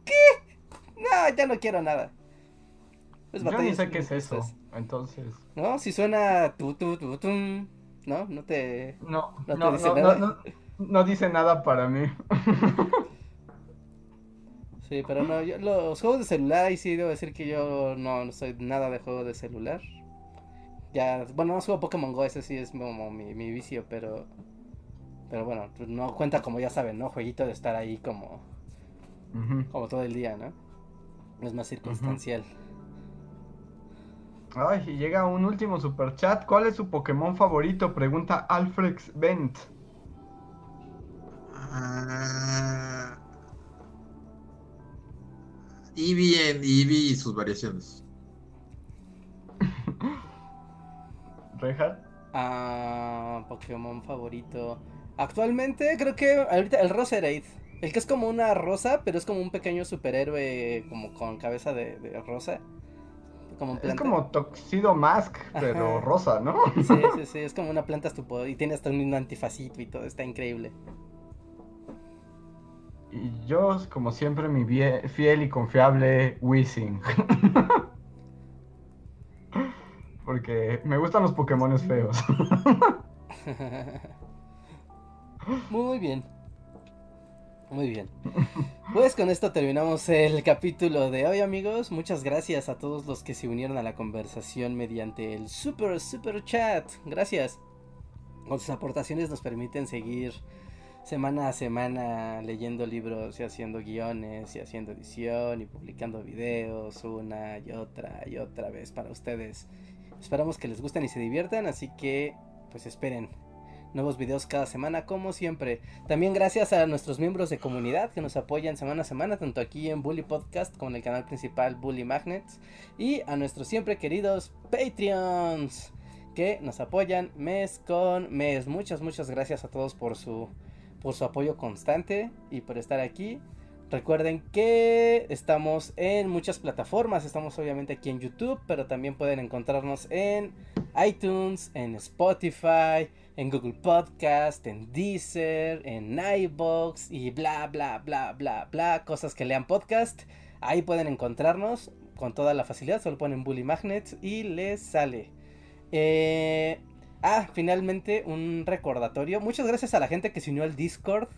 ¿Qué? No, ya no quiero nada. Pues Yo ni sé qué es eso. Entonces, ¿No? Si suena tu, tu, tu, tum, ¿no? No te... no, No no, te dice no, nada. no, no, no dice nada para mí. *laughs* Sí, pero no, yo, los juegos de celular, ahí sí debo decir que yo no, no soy nada de juego de celular. Ya, bueno, no juego Pokémon Go, ese sí es como mi, mi vicio, pero... Pero bueno, pues no cuenta como ya saben, ¿no? Jueguito de estar ahí como, como todo el día, ¿no? Es más circunstancial. Ay, y llega un último super chat. ¿Cuál es su Pokémon favorito? Pregunta Alfrex Bent. Ah, Eevee en Eevee y sus variaciones. *laughs* Rejar. Ah, Pokémon favorito. Actualmente creo que ahorita el Roserade. El que es como una rosa, pero es como un pequeño superhéroe como con cabeza de, de rosa. Como Es como Toxido Mask, pero Ajá. rosa, ¿no? Sí, *laughs* sí, sí, es como una planta estupendo y tiene hasta un antifacito y todo, está increíble. Y yo, como siempre, mi fiel y confiable Weezing. *laughs* Porque me gustan los Pokémones feos. *laughs* Muy bien. Muy bien. Pues con esto terminamos el capítulo de hoy, amigos. Muchas gracias a todos los que se unieron a la conversación mediante el super, super chat. Gracias. Con sus aportaciones nos permiten seguir semana a semana leyendo libros y haciendo guiones y haciendo edición y publicando videos una y otra y otra vez para ustedes. Esperamos que les gusten y se diviertan, así que pues esperen nuevos videos cada semana como siempre. También gracias a nuestros miembros de comunidad que nos apoyan semana a semana, tanto aquí en Bully Podcast como en el canal principal Bully Magnets y a nuestros siempre queridos Patreons que nos apoyan mes con mes. Muchas muchas gracias a todos por su por su apoyo constante y por estar aquí. Recuerden que estamos en muchas plataformas, estamos obviamente aquí en YouTube, pero también pueden encontrarnos en iTunes, en Spotify, en Google Podcast, en Deezer, en iBox y bla bla bla bla bla, cosas que lean podcast. Ahí pueden encontrarnos con toda la facilidad, solo ponen Bully Magnets y les sale. Eh, ah, finalmente un recordatorio. Muchas gracias a la gente que se unió al Discord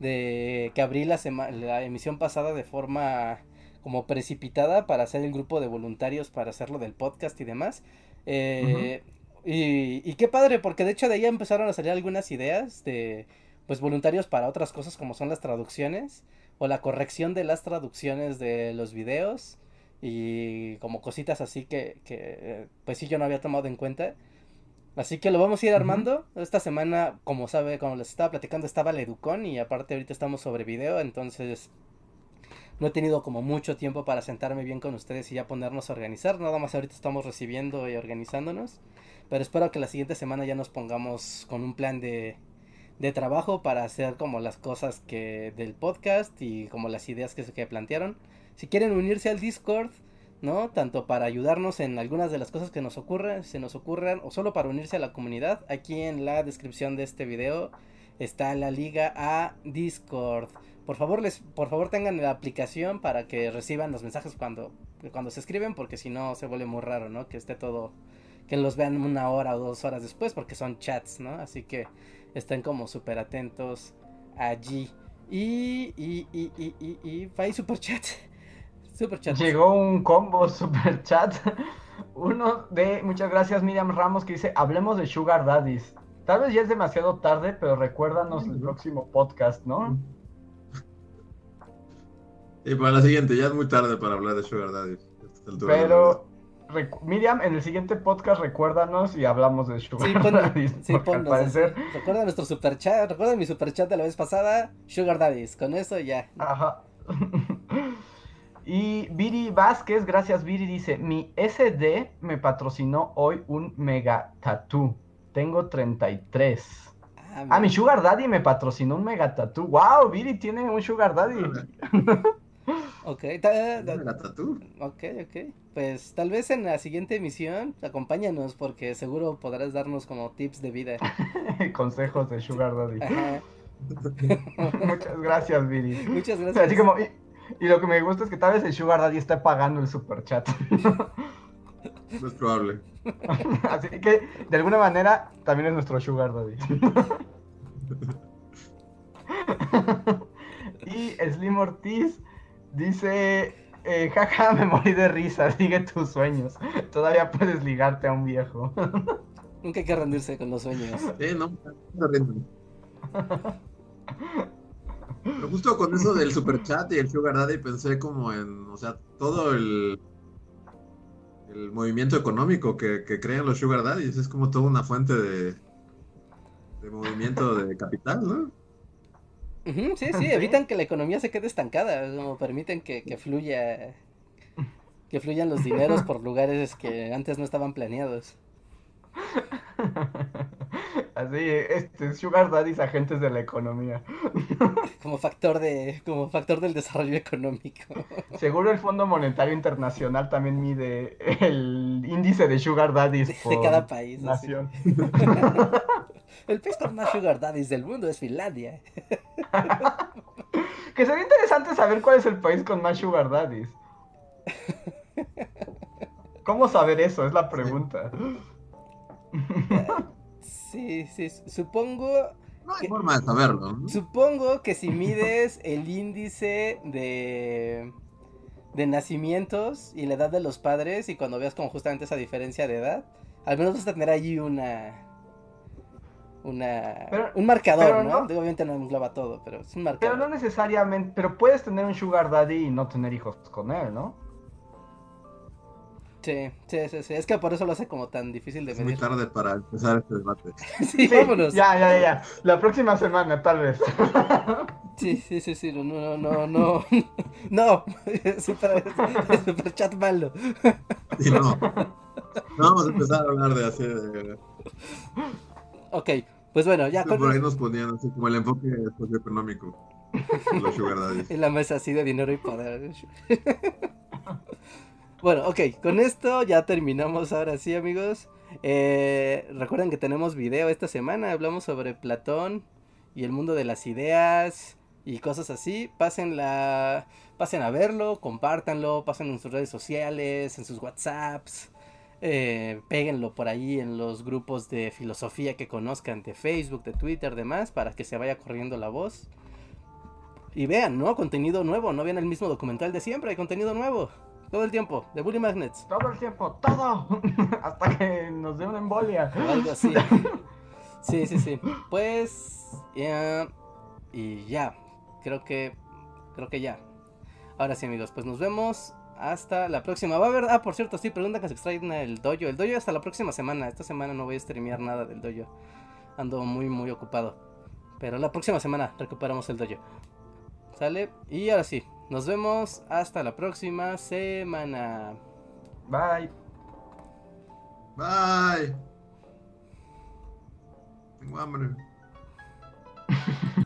de que abrí la, emisión pasada de forma como precipitada para hacer el grupo de voluntarios para hacerlo del podcast y demás. Eh, y, y, qué padre, porque de hecho de ahí empezaron a salir algunas ideas de pues voluntarios para otras cosas como son las traducciones o la corrección de las traducciones de los videos y como cositas así que, que pues sí yo no había tomado en cuenta. Así que lo vamos a ir armando. Esta semana, como sabe, como les estaba platicando, estaba la Educon y aparte ahorita estamos sobre video, entonces no he tenido como mucho tiempo para sentarme bien con ustedes y ya ponernos a organizar. Nada más ahorita estamos recibiendo y organizándonos. Pero espero que la siguiente semana ya nos pongamos con un plan de, de trabajo para hacer como las cosas que del podcast y como las ideas que, que plantearon. Si quieren unirse al Discord, ¿no? Tanto para ayudarnos en algunas de las cosas que nos ocurren, se nos ocurran, o solo para unirse a la comunidad. Aquí en la descripción de este video está la liga a Discord. Por favor, les, por favor tengan la aplicación para que reciban los mensajes cuando, cuando se escriben, porque si no se vuelve muy raro, ¿no? Que esté todo, que los vean una hora o dos horas después, porque son chats, ¿no? Así que estén como súper atentos allí. Y, y, y, y, y, y, y, super chat. *laughs* Super chat. Llegó un combo super chat. *laughs* Uno de, muchas gracias Miriam Ramos que dice, hablemos de Sugar Daddies. Tal vez ya es demasiado tarde, pero recuérdanos el próximo podcast, ¿no? Y para la siguiente, ya es muy tarde para hablar de Sugar Daddies. Pero, Miriam, en el siguiente podcast recuérdanos y hablamos de Sugar sí, Daddies. Sí, parecer... Recuerda nuestro super chat, recuerda mi super chat de la vez pasada, Sugar Daddies. Con eso ya. Ajá. *laughs* Y Viri Vázquez, gracias Viri, dice, mi SD me patrocinó hoy un mega tattoo. Tengo 33. Ah, ah mi Sugar Daddy me patrocinó un mega tattoo. ¡Wow! Viri tiene un Sugar Daddy. ok, mega tattoo. Ok, ok. Pues tal vez en la siguiente emisión acompáñanos porque seguro podrás darnos como tips de vida. *laughs* Consejos de Sugar Daddy. *laughs* Muchas gracias, Viri. Muchas gracias. Así como, y lo que me gusta es que tal vez el Sugar Daddy está pagando el super chat. No *laughs* es probable. Así que, de alguna manera, también es nuestro Sugar Daddy. y Slim Ortiz dice: eh, *laughs* Jaja, me morí de risa, *laughs* sigue tus sueños. Todavía puedes ligarte a un viejo. *laughs* Nunca hay que rendirse con los sueños. Eh, no, no pero justo con eso del super chat y el Sugar Daddy pensé como en, o sea, todo el, el movimiento económico que, que crean los Sugar Daddies. Es como toda una fuente de, de movimiento de capital, ¿no? Sí, *laughs* sí, evitan que la economía se quede estancada, como permiten que, que fluya, que fluyan los dineros *laughs* por lugares que antes no estaban planeados. *laughs* Así, este, Sugar Daddies agentes de la economía. *laughs* Como factor de, como factor del desarrollo económico. Seguro el Fondo Monetario Internacional también mide el índice de Sugar Daddies de, cada país. Nación. *laughs* el país con más Sugar Daddies del mundo es Finlandia. *laughs* que sería interesante saber cuál es el país con más Sugar Daddies. ¿Cómo saber eso? Es la pregunta. Sí, sí, supongo... No hay forma de saberlo. Supongo que si *laughs* mides el índice de, de nacimientos y la edad de los padres y cuando veas como justamente esa diferencia de edad, al menos vas a tener allí una... Una, un marcador, ¿no? Obviamente no engloba todo, pero es un marcador. Pero no necesariamente, pero puedes tener un sugar daddy y no tener hijos con él, ¿no? Sí, sí, sí, Es que por eso lo hace como tan difícil de medir. Es muy tarde para empezar este debate. *laughs* sí, vámonos. Ya, ya, ya. La próxima semana, tal vez. *laughs* sí, sí, sí, sí. No, no, no, no. *laughs* No. Super, super chat malo. Sí, no. No vamos a empezar a hablar de así de... Ok, pues bueno, ya con... Por ahí nos ponían así como el enfoque socioeconómico. Los sugar daddies. En la mesa así de dinero y poder. Bueno, ok, con esto ya terminamos ahora sí, amigos. Eh, recuerden que tenemos video esta semana, hablamos sobre Platón y el mundo de las ideas y cosas así. Pasen, la, pasen a verlo, compártanlo, pasen en sus redes sociales, en sus WhatsApps. Eh, péguenlo por ahí en los grupos de filosofía que conozcan de Facebook, de Twitter, demás, para que se vaya corriendo la voz. Y vean, ¿no? Contenido nuevo, no vean el mismo documental de siempre, hay contenido nuevo. Todo el tiempo, de Bully Magnets. Todo el tiempo, todo. *laughs* Hasta que nos dé una embolia. O algo así. *laughs* Sí, sí, sí. Pues, ya. y ya. Creo que. Creo que ya. Ahora sí, amigos, pues nos vemos hasta la próxima. Va a haber. Ah, por cierto, sí, preguntan que se extraen el dojo. El dojo hasta la próxima semana. Esta semana no voy a streamear nada del dojo. Ando muy, muy ocupado. Pero la próxima semana recuperamos el dojo. ¿Sale? Y ahora sí, nos vemos hasta la próxima semana. Bye. Bye. Tengo hambre. *laughs*